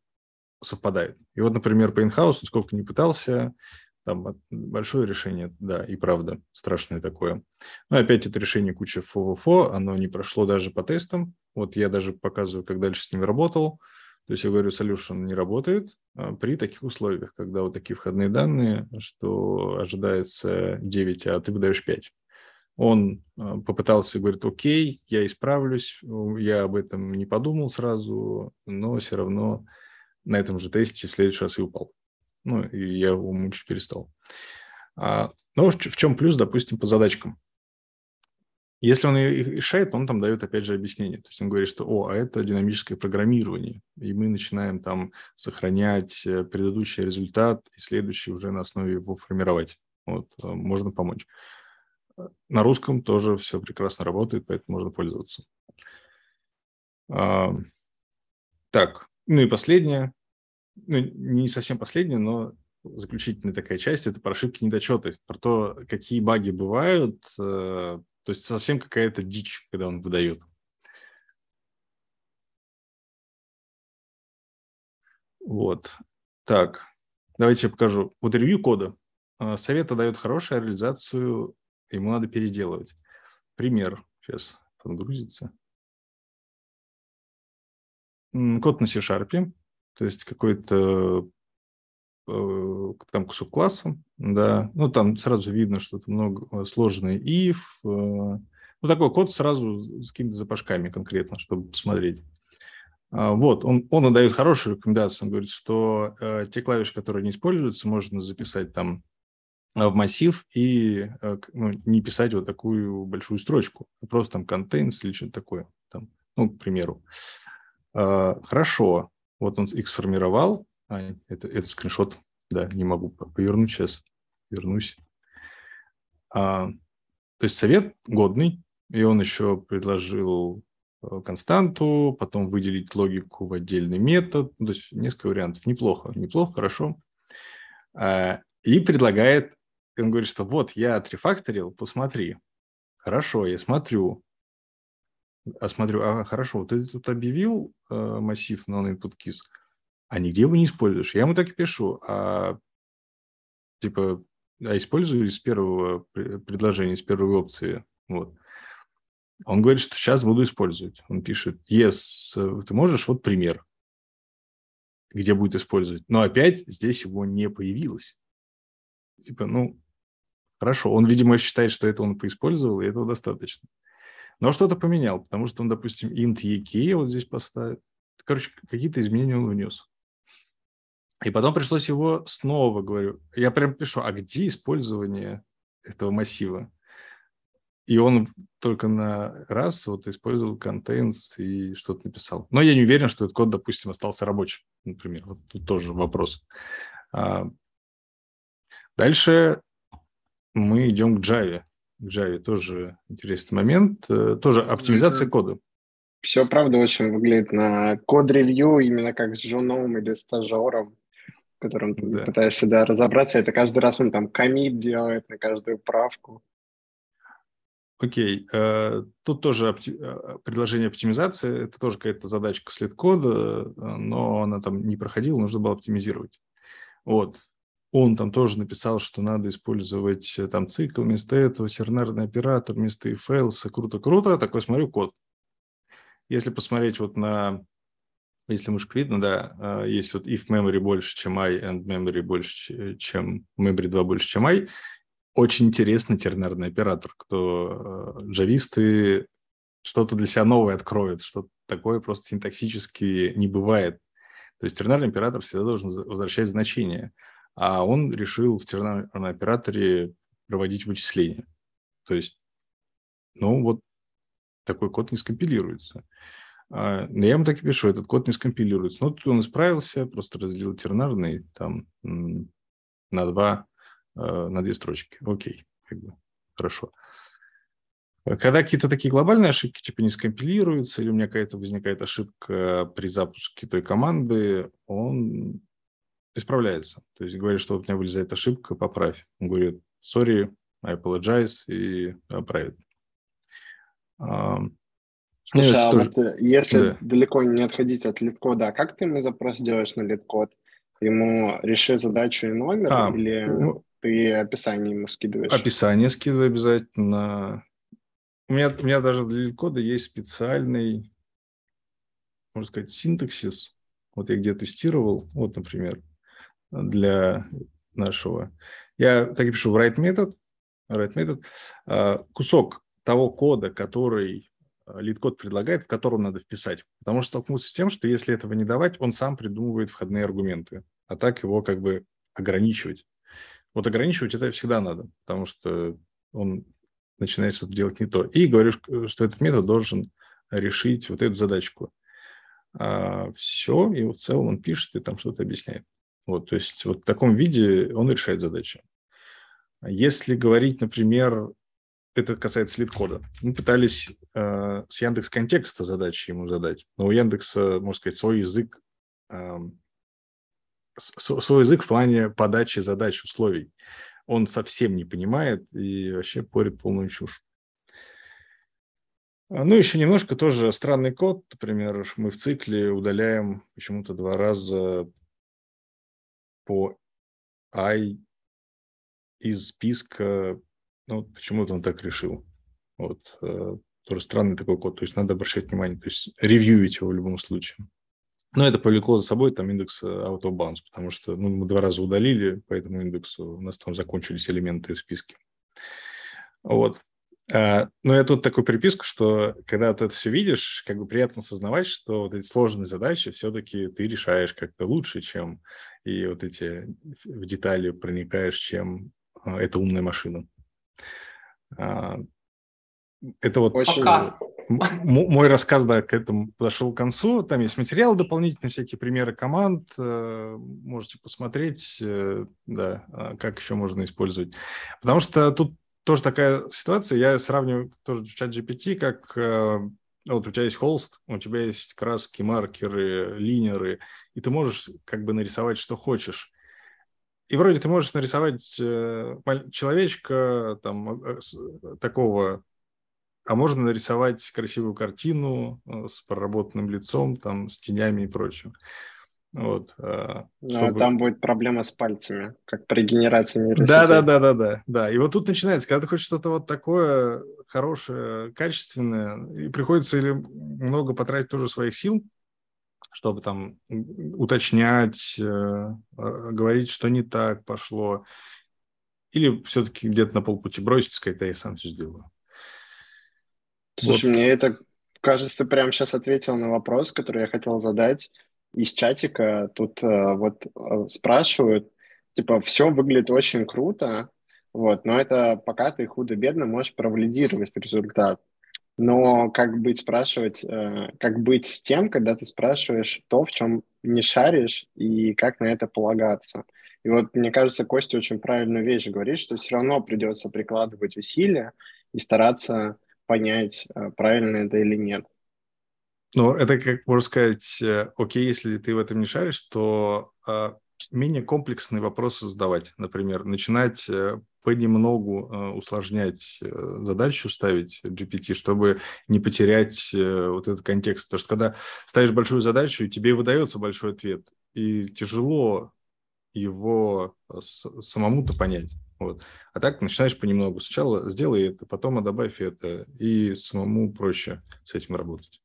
совпадает. И вот, например, по инхаусу, сколько не пытался, там большое решение, да, и правда, страшное такое. Но опять это решение куча ФО, оно не прошло даже по тестам. Вот я даже показываю, как дальше с ними работал. То есть я говорю, solution не работает а при таких условиях, когда вот такие входные данные, что ожидается 9, а ты выдаешь 5. Он а, попытался, говорит, окей, я исправлюсь, я об этом не подумал сразу, но все равно на этом же тесте в следующий раз и упал. Ну, и я его мучить перестал. А, но в чем плюс, допустим, по задачкам? Если он их решает, он там дает, опять же, объяснение. То есть он говорит, что, о, а это динамическое программирование, и мы начинаем там сохранять э, предыдущий результат и следующий уже на основе его формировать. Вот, э, можно помочь. На русском тоже все прекрасно работает, поэтому можно пользоваться. Так, ну и последнее, ну, не совсем последнее, но заключительная такая часть – это про ошибки недочеты, про то, какие баги бывают, э, то есть совсем какая-то дичь, когда он выдает. Вот. Так, давайте я покажу. Вот ревью кода. Э, Совета дает хорошую реализацию, ему надо переделывать. Пример. Сейчас подгрузится. Код на C-Sharp то есть какой-то э, там класса, да, ну там сразу видно, что это много э, сложный if, э, ну такой код сразу с какими-то запашками конкретно, чтобы посмотреть. А, вот, он, он дает хорошую рекомендацию, он говорит, что э, те клавиши, которые не используются, можно записать там в массив и э, ну, не писать вот такую большую строчку, просто там contains или что-то такое, там, ну, к примеру. Э, хорошо, вот он их сформировал. А, это, это скриншот. Да, не могу повернуть сейчас. Вернусь. А, то есть совет годный. И он еще предложил э, константу, потом выделить логику в отдельный метод. То есть несколько вариантов. Неплохо, неплохо, хорошо. А, и предлагает, он говорит, что вот я отрефакторил, посмотри. Хорошо, я смотрю а смотрю, а хорошо, ты тут объявил э, массив non-input keys, а нигде его не используешь. Я ему так и пишу, а типа, а использую из первого предложения, из первой опции. Вот. Он говорит, что сейчас буду использовать. Он пишет, yes, ты можешь, вот пример, где будет использовать. Но опять здесь его не появилось. Типа, ну, хорошо. Он, видимо, считает, что это он поиспользовал, и этого достаточно. Но что-то поменял, потому что он, допустим, int EK вот здесь поставит. Короче, какие-то изменения он внес. И потом пришлось его снова, говорю, я прям пишу, а где использование этого массива? И он только на раз вот использовал contains и что-то написал. Но я не уверен, что этот код, допустим, остался рабочим, например. Вот тут тоже вопрос. А, дальше мы идем к Java к Java тоже интересный момент. Э, тоже оптимизация кода. Все, правда, очень выглядит на код-ревью, именно как с женом или стажером, которым ты да. пытаешься да, разобраться. Это каждый раз он там комит делает на каждую правку. Окей, okay. тут тоже опти... Э, предложение оптимизации, это тоже какая-то задачка след кода, э, но она там не проходила, нужно было оптимизировать. Вот, он там тоже написал, что надо использовать э, там цикл вместо этого, сернарный оператор вместо if else. Круто-круто. Такой смотрю код. Если посмотреть вот на, если мышка видно, да, а, есть вот if memory больше, чем i, and memory больше, чем memory 2 больше, чем i, очень интересный тернарный оператор. Кто э, джависты что-то для себя новое откроют, что такое просто синтаксически не бывает. То есть тернарный оператор всегда должен возвращать значение – а он решил в терминальном операторе проводить вычисления. То есть, ну вот такой код не скомпилируется. А, но я ему так и пишу, этот код не скомпилируется. Но тут он исправился, просто разделил тернарный там на два, э, на две строчки. Окей, как бы, хорошо. Когда какие-то такие глобальные ошибки типа не скомпилируются, или у меня какая-то возникает ошибка при запуске той команды, он исправляется. То есть говорит, что у меня вылезает ошибка, поправь. Он говорит, sorry, I apologize, и правит. Слушай, а тоже... вот э, если да. далеко не отходить от LeetCode а, а как ты ему запрос делаешь на LeetCode? Ему реши задачу и номер, а, или ну, ты описание ему скидываешь? Описание скидываю обязательно. У меня, у меня даже для LeetCode а есть специальный, можно сказать, синтаксис. Вот я где тестировал, вот, например, для нашего. Я так и пишу write метод, write метод, а, кусок того кода, который Э, LeetCode предлагает, в котором надо вписать. Потому что столкнулся с тем, что если этого не давать, он сам придумывает входные аргументы, а так его как бы ограничивать. Вот ограничивать это всегда надо, потому что он начинает что-то делать не то. И говорю, что этот метод должен решить вот эту задачку. А все, и в целом он пишет и там что-то объясняет. Вот, то есть вот в таком виде он решает задачи. Если говорить, например, это касается лид-кода. Мы пытались э, с Яндекс контекста задачи ему задать, но у Яндекса, можно сказать, свой язык, э, свой язык в плане подачи задач, условий. Он совсем не понимает и вообще порит полную чушь. А, ну, еще немножко тоже странный код. Например, мы в цикле удаляем почему-то два раза по i из списка ну, почему-то он так решил. Вот. Э, тоже странный такой код. То есть надо обращать внимание, то есть ревьюить его в любом случае. Но это повлекло за собой там индекс out of bounds, потому что ну, мы два раза удалили по этому индексу, у нас там закончились элементы в списке. Вот. А, но я тут такую приписку, что когда ты это все видишь, как бы приятно осознавать, что вот эти сложные задачи все-таки ты решаешь как-то лучше, чем и вот эти в детали проникаешь, чем а, эта умная машина. А, это вот Очень... мой рассказ да, к этому подошел к концу. Там есть материалы дополнительные, всякие примеры команд. Э, можете посмотреть, э, да, как еще можно использовать. Потому что тут тоже такая ситуация. Я сравниваю тоже чат GPT, как э, вот у тебя есть холст, у тебя есть краски, маркеры, линеры, и ты можешь как бы нарисовать, что хочешь. И вроде ты можешь нарисовать э, человечка там, э, такого, а можно нарисовать красивую картину э, с проработанным лицом, там, с тенями и прочим. Вот, чтобы... Но там будет проблема с пальцами, как при генерации нейросетей. Да, да, да, да, да, да. И вот тут начинается, когда ты хочешь что-то вот такое хорошее, качественное, и приходится или много потратить тоже своих сил, чтобы там уточнять, э, а, говорить, что не так пошло, или все-таки где-то на полпути бросить, сказать, да, я сам все сделаю. Слушай, вот. мне это, кажется, ты прямо сейчас ответил на вопрос, который я хотел задать из чатика. Тут э, вот э, спрашивают, типа, все выглядит очень круто, вот, но это пока ты худо-бедно можешь провалидировать результат. Но как быть спрашивать, э, как быть с тем, когда ты спрашиваешь то, в чем не шаришь, и как на это полагаться? И вот, мне кажется, Костя очень правильную вещь говорит, что все равно придется прикладывать усилия и стараться понять, правильно это или нет. Ну, это, как можно сказать, э, окей, если ты в этом не шаришь, то э, менее комплексные вопросы задавать. Например, начинать э, понемногу э, усложнять задачу, ставить GPT, чтобы не потерять вот этот контекст. Потому что когда ставишь большую задачу, тебе выдается большой ответ, и тяжело его самому-то понять. Вот. А так начинаешь понемногу. Сначала сделай это, потом добавь это, и самому проще с этим работать.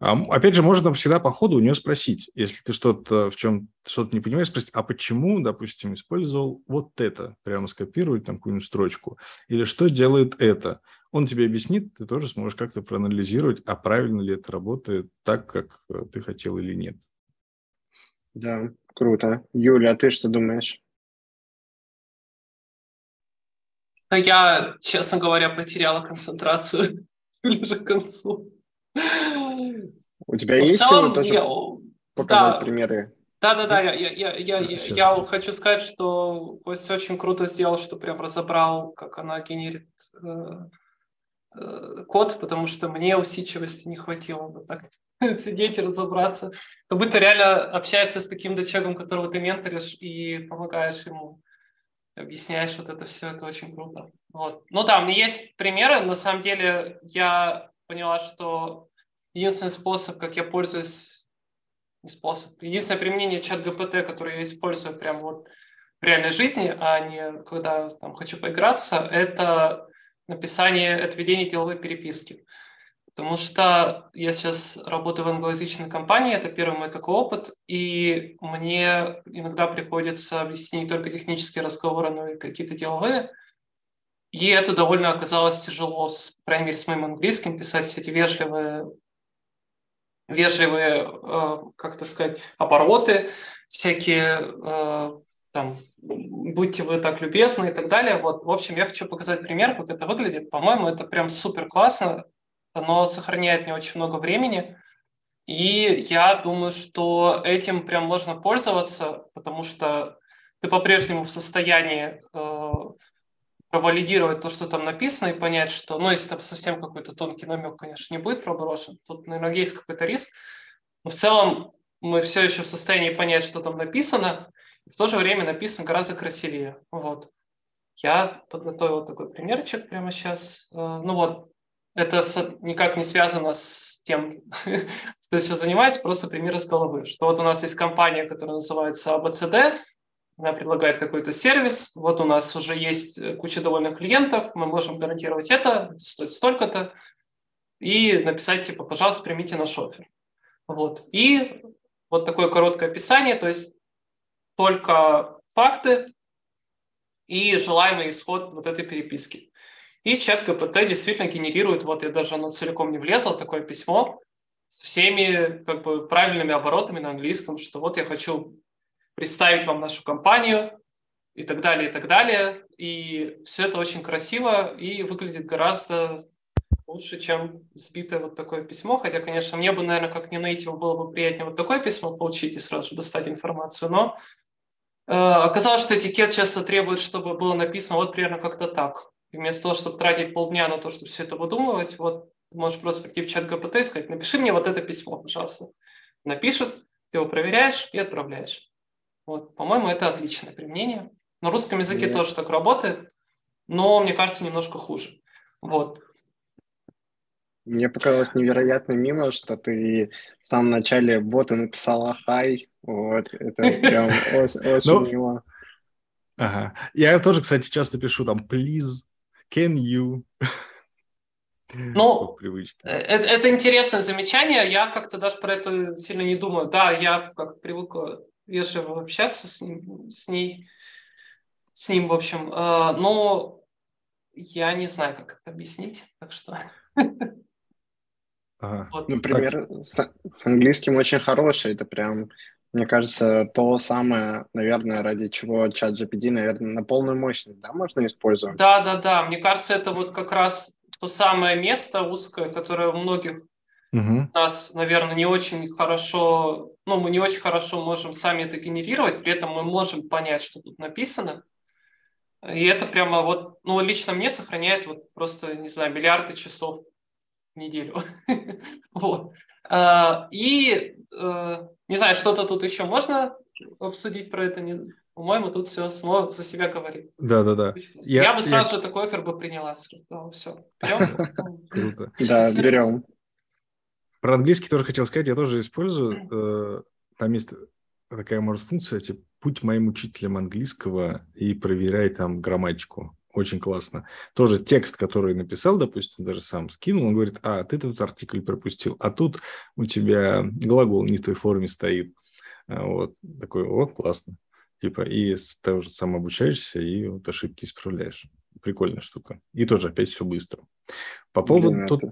А, опять же, можно всегда по ходу у нее спросить, если ты что-то в чем что-то не понимаешь, спросить, а почему, допустим, использовал вот это, прямо скопировать там какую-нибудь строчку, или что делает это. Он тебе объяснит, ты тоже сможешь как-то проанализировать, а правильно ли это работает так, как э, ты хотел или нет. Да, круто. Юля, а ты что думаешь? Я, честно говоря, потеряла концентрацию ближе к концу. У тебя Но есть целом, тоже я, показать да, примеры? Да, да, да. Я, я, я, я, я, я хочу сказать, что Костя очень круто сделал, что прям разобрал, как она генерит э, э, код, потому что мне усидчивости не хватило бы так сидеть и разобраться. Как будто реально общаешься с каким-то человеком, которого ты менторишь, и помогаешь ему, объясняешь вот это все, это очень круто. Вот. Ну да, у меня есть примеры. На самом деле я поняла, что единственный способ, как я пользуюсь, не способ, единственное применение чат ГПТ, которое я использую прямо вот в реальной жизни, а не когда там хочу поиграться, это написание, это ведение деловой переписки. Потому что я сейчас работаю в англоязычной компании, это первый мой такой опыт, и мне иногда приходится вести не только технические разговоры, но и какие-то деловые. И это довольно оказалось тяжело, с, по крайней мере, с моим английским, писать эти вежливые, вежливые, э, как это сказать, обороты, всякие э, там, будьте вы так любезны и так далее. Вот, в общем, я хочу показать пример, как это выглядит. По-моему, это прям супер классно оно сохраняет мне очень много времени. И я думаю, что этим прям можно пользоваться, потому что ты по-прежнему в состоянии э, провалидировать то, что там написано, и понять, что, ну, если там совсем какой-то тонкий намек, конечно, не будет проброшен, тут, наверное, есть какой-то риск, но в целом мы все еще в состоянии понять, что там написано, и в то же время написано гораздо красивее. Вот. Я подготовил такой примерчик прямо сейчас. Э, ну вот, это никак не связано с тем, что я сейчас занимаюсь, просто пример из головы. Что вот у нас есть компания, которая называется ABCD, она предлагает какой-то сервис, вот у нас уже есть э, куча довольных клиентов, мы можем гарантировать это, стоит столько-то, и написать типа, пожалуйста, примите наш офер. Вот. И вот такое короткое описание, то есть только факты и желаемый исход вот этой переписки. И чат КПТ действительно генерирует, вот я даже оно целиком не влезло, такое письмо с всеми как бы правильными оборотами на английском, что вот я хочу представить вам нашу компанию и так далее, и так далее. И все это очень красиво и выглядит гораздо лучше, чем сбитое вот такое письмо. Хотя, конечно, мне бы, наверное, как не native было бы приятнее вот такое письмо получить и сразу же достать информацию, но э, оказалось, что этикет часто требует, чтобы было написано вот примерно как-то так. И вместо того, чтобы тратить полдня на то, чтобы все это выдумывать, вот можешь просто прийти в чат ГПТ и сказать, напиши мне вот это письмо, пожалуйста. Напишет, ты его проверяешь и отправляешь. Вот, по-моему, это отличное применение. На русском языке Нет. тоже так работает, но, мне кажется, немножко хуже. Вот. Мне показалось невероятно мило, что ты в самом начале бота написала «хай». Вот, это прям очень ну, мило. Ага. Я тоже, кстати, часто пишу там «please», Can you? Ну, это, это интересное замечание. Я как-то даже про это сильно не думаю. Да, я как привыкла вежливо общаться с, ним, с ней, с ним, в общем. Э, но я не знаю, как это объяснить. Так что... Ага. Вот. Например, с, с английским очень хороший. Это прям мне кажется, то самое, наверное, ради чего чат GPT, наверное, на полную мощность, да, можно использовать? Да, да, да. Мне кажется, это вот как раз то самое место узкое, которое у многих угу. нас, наверное, не очень хорошо, ну, мы не очень хорошо можем сами это генерировать, при этом мы можем понять, что тут написано. И это прямо вот, ну, лично мне сохраняет вот просто, не знаю, миллиарды часов в неделю. Вот. А, и э, не знаю, что-то тут еще можно обсудить про это? Не... По-моему, тут все само за себя говорит. Да, да, да. Я, я бы сразу я... такой офер бы приняла. Все, берем? Круто. Да, берем. Про английский тоже хотел сказать, я тоже использую. Э, там есть такая, может, функция, типа, будь моим учителем английского и проверяй там грамматику. Очень классно. Тоже текст, который написал, допустим, даже сам скинул, он говорит, а, ты тут артикль пропустил, а тут у тебя глагол не в той форме стоит. А вот. Такой, о, классно. Типа, и ты уже сам обучаешься, и вот ошибки исправляешь. Прикольная штука. И тоже опять все быстро. По поводу... Тут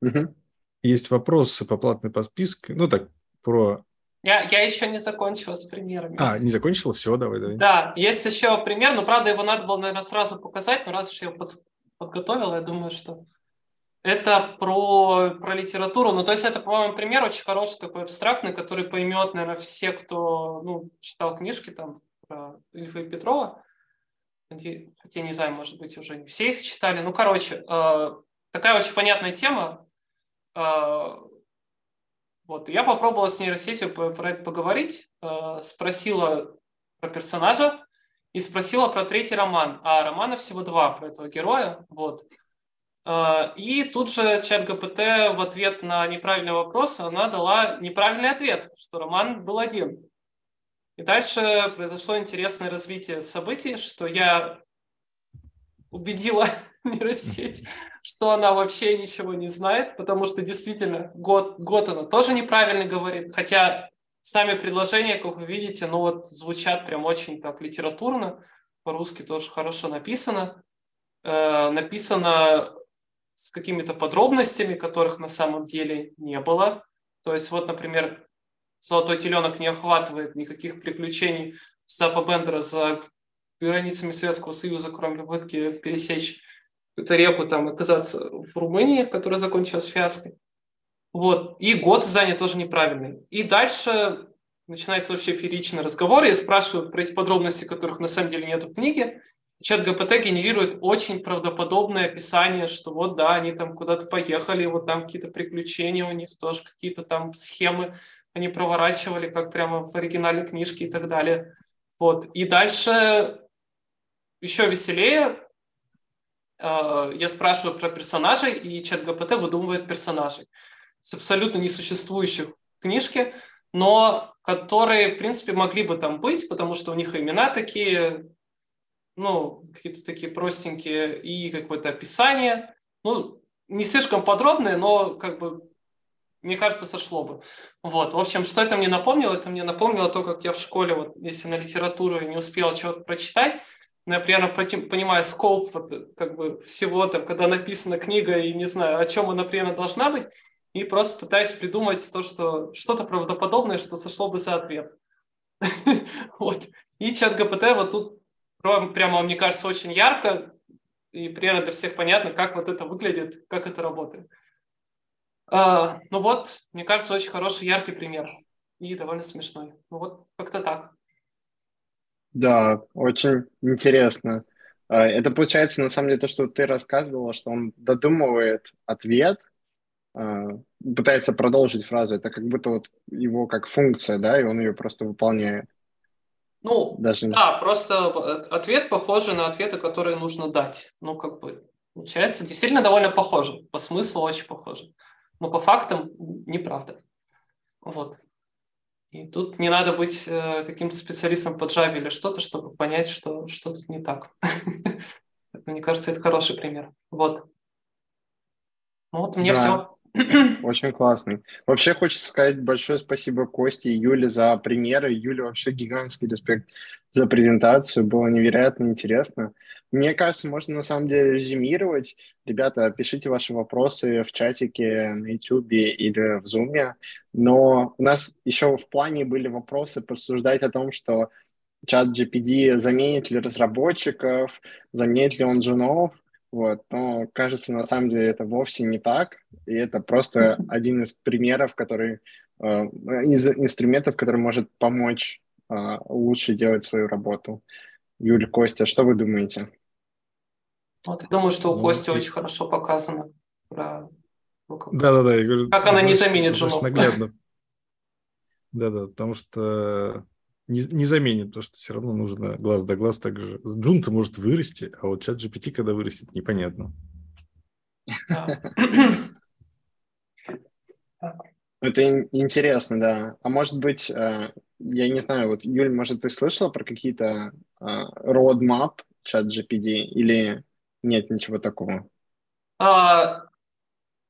угу. Есть вопросы по платной подписке. Ну, так, про я, я еще не закончила с примерами. А, не закончила? Все, давай, давай. Да, есть еще пример, но, правда, его надо было, наверное, сразу показать, но раз уж я его под, подготовила, я думаю, что это про, про литературу. Ну, то есть это, по-моему, пример очень хороший, такой абстрактный, который поймет, наверное, все, кто ну, читал книжки там про Ильфа и Петрова. Хотя, не знаю, может быть, уже не все их читали. Ну, короче, э, такая очень понятная тема. Э, вот, я попробовала с нейросетью про это поговорить, э, спросила про персонажа и спросила про третий роман. А романа всего два про этого героя. Вот. Э, и тут же чат ГПТ в ответ на неправильный вопрос она дала неправильный ответ, что роман был один. И дальше произошло интересное развитие событий, что я убедила нейросеть, что она вообще ничего не знает, потому что действительно год, год она тоже неправильно говорит, хотя сами предложения, как вы видите, ну вот звучат прям очень так литературно, по-русски тоже хорошо написано, э, написано с какими-то подробностями, которых на самом деле не было. То есть вот, например, «Золотой теленок» не охватывает никаких приключений Сапа Бендера за границами Советского Союза, кроме попытки пересечь реку там оказаться в Румынии, которая закончилась фиаской. Вот. И год занят тоже неправильный. И дальше начинается вообще фееричный разговор. Я спрашиваю про эти подробности, которых на самом деле нет в книге. Чат ГПТ генерирует очень правдоподобное описание, что вот да, они там куда-то поехали, вот там какие-то приключения у них, тоже какие-то там схемы они проворачивали, как прямо в оригинальной книжке и так далее. Вот. И дальше еще веселее. Э, я спрашиваю про персонажей, и чат ГПТ выдумывает персонажей с абсолютно несуществующих в книжке, но которые, в принципе, могли бы там быть, потому что у них имена такие, ну, какие-то такие простенькие, и какое-то описание. Ну, не слишком подробное, но как бы мне кажется, сошло бы. Вот, в общем, что это мне напомнило? Это мне напомнило то, как я в школе, вот, если на литературу не успел чего-то прочитать, но я примерно понимаю скоп вот, как бы всего, там, когда написана книга и не знаю, о чем она примерно должна быть, и просто пытаюсь придумать то, что что-то правдоподобное, что сошло бы за ответ. Вот. И чат ГПТ вот тут прямо, мне кажется, очень ярко и примерно для всех понятно, как вот это выглядит, как это работает. А, ну вот, мне кажется, очень хороший, яркий пример и довольно смешной. Ну вот, как-то так. Да, очень интересно. А, это получается, на самом деле, то, что ты рассказывала, что он додумывает ответ, а, пытается продолжить фразу. Это как будто вот его как функция, да, и он ее просто выполняет. Ну, Даже... да, просто ответ похожий на ответы, которые нужно дать. Ну, как бы, получается, действительно довольно похоже. По смыслу очень похоже. Но по фактам неправда. Вот. И тут не надо быть э, каким-то специалистом по Java или что-то, чтобы понять, что, что тут не так. Мне кажется, это хороший пример. Вот. Вот, мне все. Очень классный. Вообще хочется сказать большое спасибо Косте и Юле за примеры. Юля вообще гигантский респект за презентацию. Было невероятно интересно. Мне кажется, можно на самом деле резюмировать. Ребята, пишите ваши вопросы в чатике на YouTube или в Zoom. Но у нас еще в плане были вопросы порассуждать о том, что чат GPD заменит ли разработчиков, заменит ли он джунов. Вот. Но кажется, на самом деле это вовсе не так. И это просто один из примеров, который, э, из инструментов, который может помочь э, лучше делать свою работу. Юль, Костя, что вы думаете? Вот, я думаю, что у ну, Кости очень хорошо показано. Про, ну, как, Да-да-да, я говорю. Как она не заменит жену. Наглядно. Да-да, потому что не, не заменит, потому что все равно нужно глаз да глаз также. Джун-то может вырасти, а вот чат GPT, когда вырастет, непонятно. Это интересно, да. А может быть, э, я не знаю, вот, Юль, может, ты слышала про какие-то э, roadmap чат GPT или нет ничего такого. А,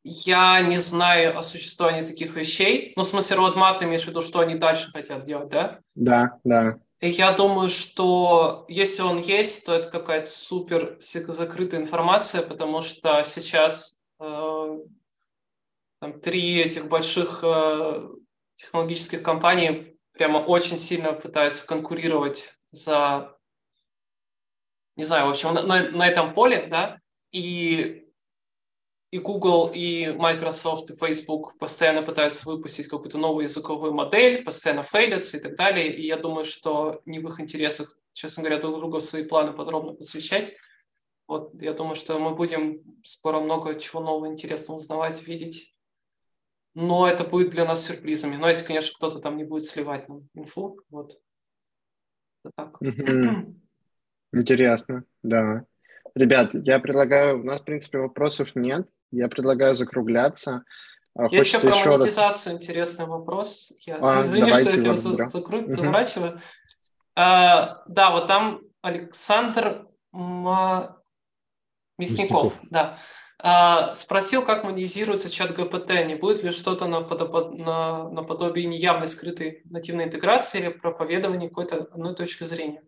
я не знаю о существовании таких вещей. Ну, в смысле, roadmap, ты имеешь в виду, что они дальше хотят делать, да? Да, да. Я думаю, что если он есть, то это какая-то супер закрытая информация, потому что сейчас э, там, три этих больших э, технологических компаний прямо очень сильно пытаются конкурировать за не знаю, в общем, на, на этом поле, да, и, и Google, и Microsoft, и Facebook постоянно пытаются выпустить какую-то новую языковую модель, постоянно фейлятся и так далее, и я думаю, что не в их интересах, честно говоря, друг другу свои планы подробно посвящать. Вот, я думаю, что мы будем скоро много чего нового интересного узнавать, видеть. Но это будет для нас сюрпризами. Но если, конечно, кто-то там не будет сливать нам инфу, вот. Это так. Интересно, да. Ребят, я предлагаю, у нас, в принципе, вопросов нет. Я предлагаю закругляться. А, Есть еще про еще монетизацию раз... интересный вопрос. Я а, извини, что я тебя закру... заморачиваю. А, да, вот там Александр М... Мясников, Мясников. да, а, спросил, как монетизируется чат ГПТ, не будет ли что-то на, подоб... на... наподобие неявной скрытой нативной интеграции или проповедования какой-то одной точки зрения.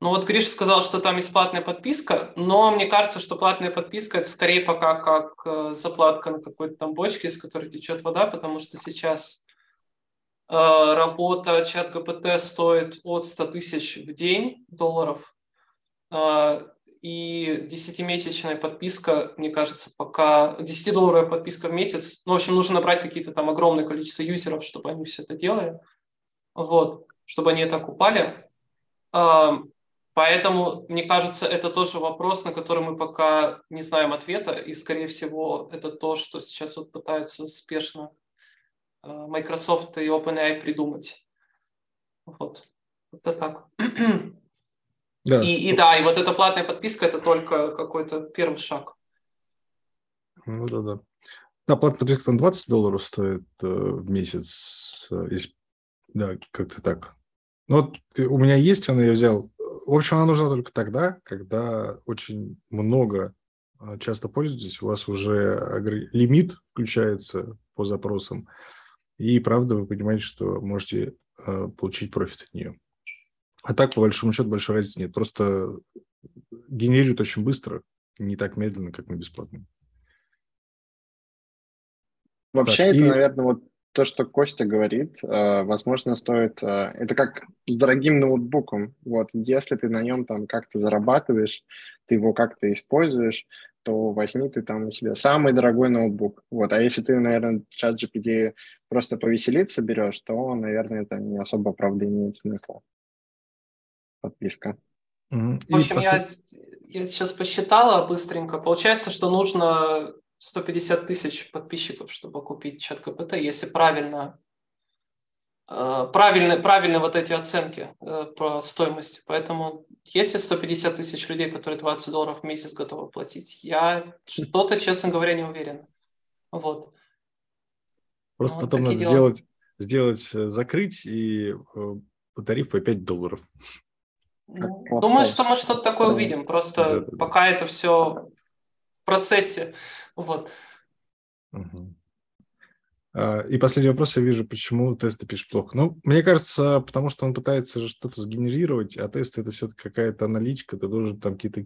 Ну вот Гриш сказал, что там есть платная подписка, но мне кажется, что платная подписка это скорее пока как э, заплатка на какой-то там бочке, из которой течет вода, потому что сейчас э, работа чат ГПТ стоит от 100 тысяч в день долларов, э, и 10-месячная подписка, мне кажется, пока 10-долларовая подписка в месяц, ну, в общем, нужно набрать какие-то там огромное количество юзеров, чтобы они все это делали, вот, чтобы они так упали. Поэтому, мне кажется, это тоже вопрос, на который мы пока не знаем ответа, и, скорее всего, это то, что сейчас вот пытаются спешно э, Microsoft и OpenAI придумать. Вот. Это так. Да. И, и да, и вот эта платная подписка – это только какой-то первый шаг. Ну да, да. Да, платная подписка там 20 долларов стоит э, в месяц. Э, если, да, как-то так. Ну, вот у меня есть, он ее взял в общем, она нужна только тогда, когда очень много а, часто пользуетесь, у вас уже лимит включается по запросам, и правда вы понимаете, что можете а, получить профит от нее. А так, по большому счету, большой разницы нет. Просто генерирует очень быстро, не так медленно, как на бесплатном. Вообще, так, это, и... наверное, вот то, что Костя говорит, э, возможно, стоит... Э, это как с дорогим ноутбуком. Вот, если ты на нем там как-то зарабатываешь, ты его как-то используешь, то возьми ты там на себе самый дорогой ноутбук. Вот, а если ты, наверное, чат GPT просто повеселиться берешь, то, наверное, это не особо, правда, имеет смысла. Подписка. Mm-hmm. В общем, послед... я, я сейчас посчитала быстренько. Получается, что нужно 150 тысяч подписчиков, чтобы купить чат КПТ, если правильно э, правильно, правильно вот эти оценки э, про стоимость. Поэтому если 150 тысяч людей, которые 20 долларов в месяц готовы платить, я что-то, честно говоря, не уверен. Вот. Просто вот потом надо дела. сделать, сделать, э, закрыть и тариф по 5 долларов. Ну, думаю, что мы что-то такое увидим. Просто да, да, пока это все процессе. Вот. А, и последний вопрос, я вижу, почему тесты пишет плохо. Ну, мне кажется, потому что он пытается что-то сгенерировать, а тесты это все-таки какая-то аналитика, ты должен там какие-то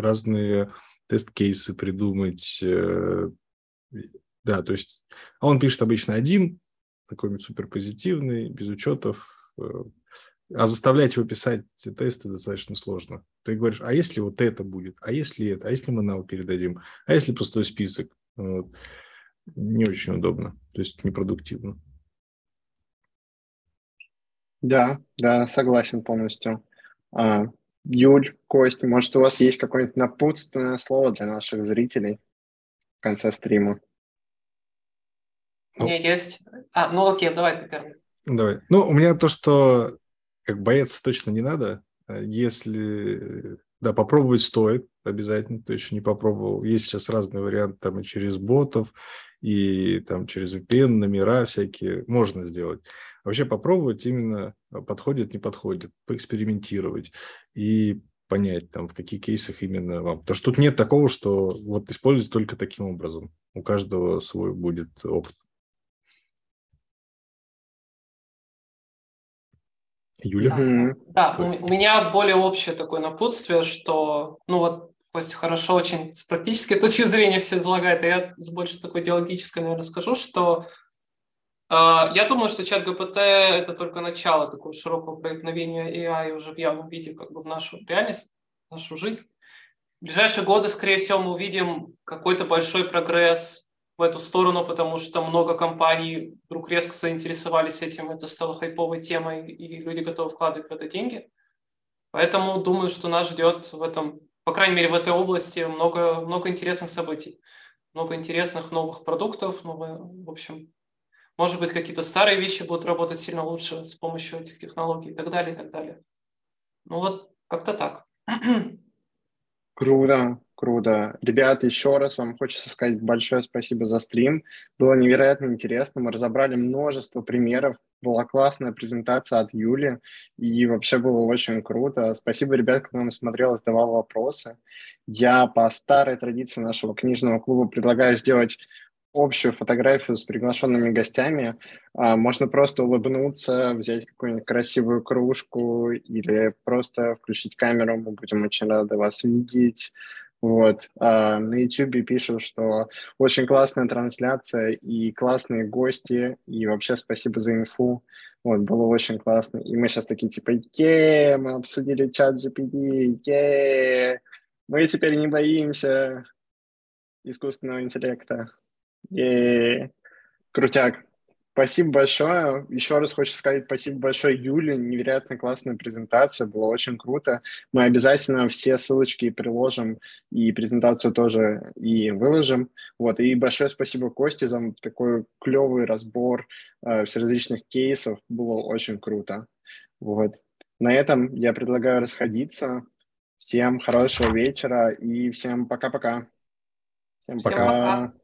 разные тест-кейсы придумать. Э, да, то есть а он пишет обычно один, такой суперпозитивный, без учетов, э, а заставлять его писать тесты достаточно сложно. Ты говоришь, а если вот это будет, а если это, а если мы нал передадим, а если пустой список? Вот. Не очень удобно, то есть непродуктивно. Да, да, согласен полностью. А, Юль, Кость, может, у вас есть какое-нибудь напутственное слово для наших зрителей в конце стрима? У меня есть. А, ну окей, давай ты первый. Давай. Ну, у меня то, что как бояться точно не надо. А если, да, попробовать стоит обязательно, кто еще не попробовал. Есть сейчас разные варианты, там и через ботов, и там через VPN, номера всякие, можно сделать. Вообще попробовать именно подходит, не подходит, поэкспериментировать и понять, там, в каких кейсах именно вам. Потому что тут нет такого, что вот использовать только таким образом. У каждого свой будет опыт. Юля? Да, да, у меня более общее такое напутствие, что, ну вот, Костя хорошо очень с практической точки зрения все излагает, а я с больше такой идеологической, наверное, скажу, что э, я думаю, что чат ГПТ – это только начало такого широкого проникновения AI уже в явном виде как бы в нашу реальность, в нашу жизнь. В ближайшие годы, скорее всего, мы увидим какой-то большой прогресс в эту сторону, потому что много компаний вдруг резко заинтересовались этим, это стало хайповой темой, и люди готовы вкладывать в это деньги. Поэтому думаю, что нас ждет в этом по крайней мере, в этой области много, много интересных событий, много интересных новых продуктов, новые, в общем, может быть, какие-то старые вещи будут работать сильно лучше с помощью этих технологий и так далее, и так далее. Ну вот, как-то так. Круто, круто. Ребята, еще раз вам хочется сказать большое спасибо за стрим. Было невероятно интересно. Мы разобрали множество примеров. Была классная презентация от Юли. И вообще было очень круто. Спасибо, ребят, кто нам смотрел, задавал вопросы. Я по старой традиции нашего книжного клуба предлагаю сделать общую фотографию с приглашенными гостями. А, можно просто улыбнуться, взять какую-нибудь красивую кружку или просто включить камеру. Мы будем очень рады вас видеть. Вот. А на YouTube пишут, что очень классная трансляция и классные гости, и вообще спасибо за инфу. Вот, было очень классно. И мы сейчас такие, типа, е мы обсудили чат GPT, е мы теперь не боимся искусственного интеллекта. И крутяк. Спасибо большое. Еще раз хочу сказать спасибо большое Юле. Невероятно классная презентация. Было очень круто. Мы обязательно все ссылочки приложим и презентацию тоже и выложим. Вот. И большое спасибо Косте за такой клевый разбор э, всеразличных кейсов. Было очень круто. Вот. На этом я предлагаю расходиться. Всем хорошего вечера и всем пока-пока. Всем, всем пока. пока.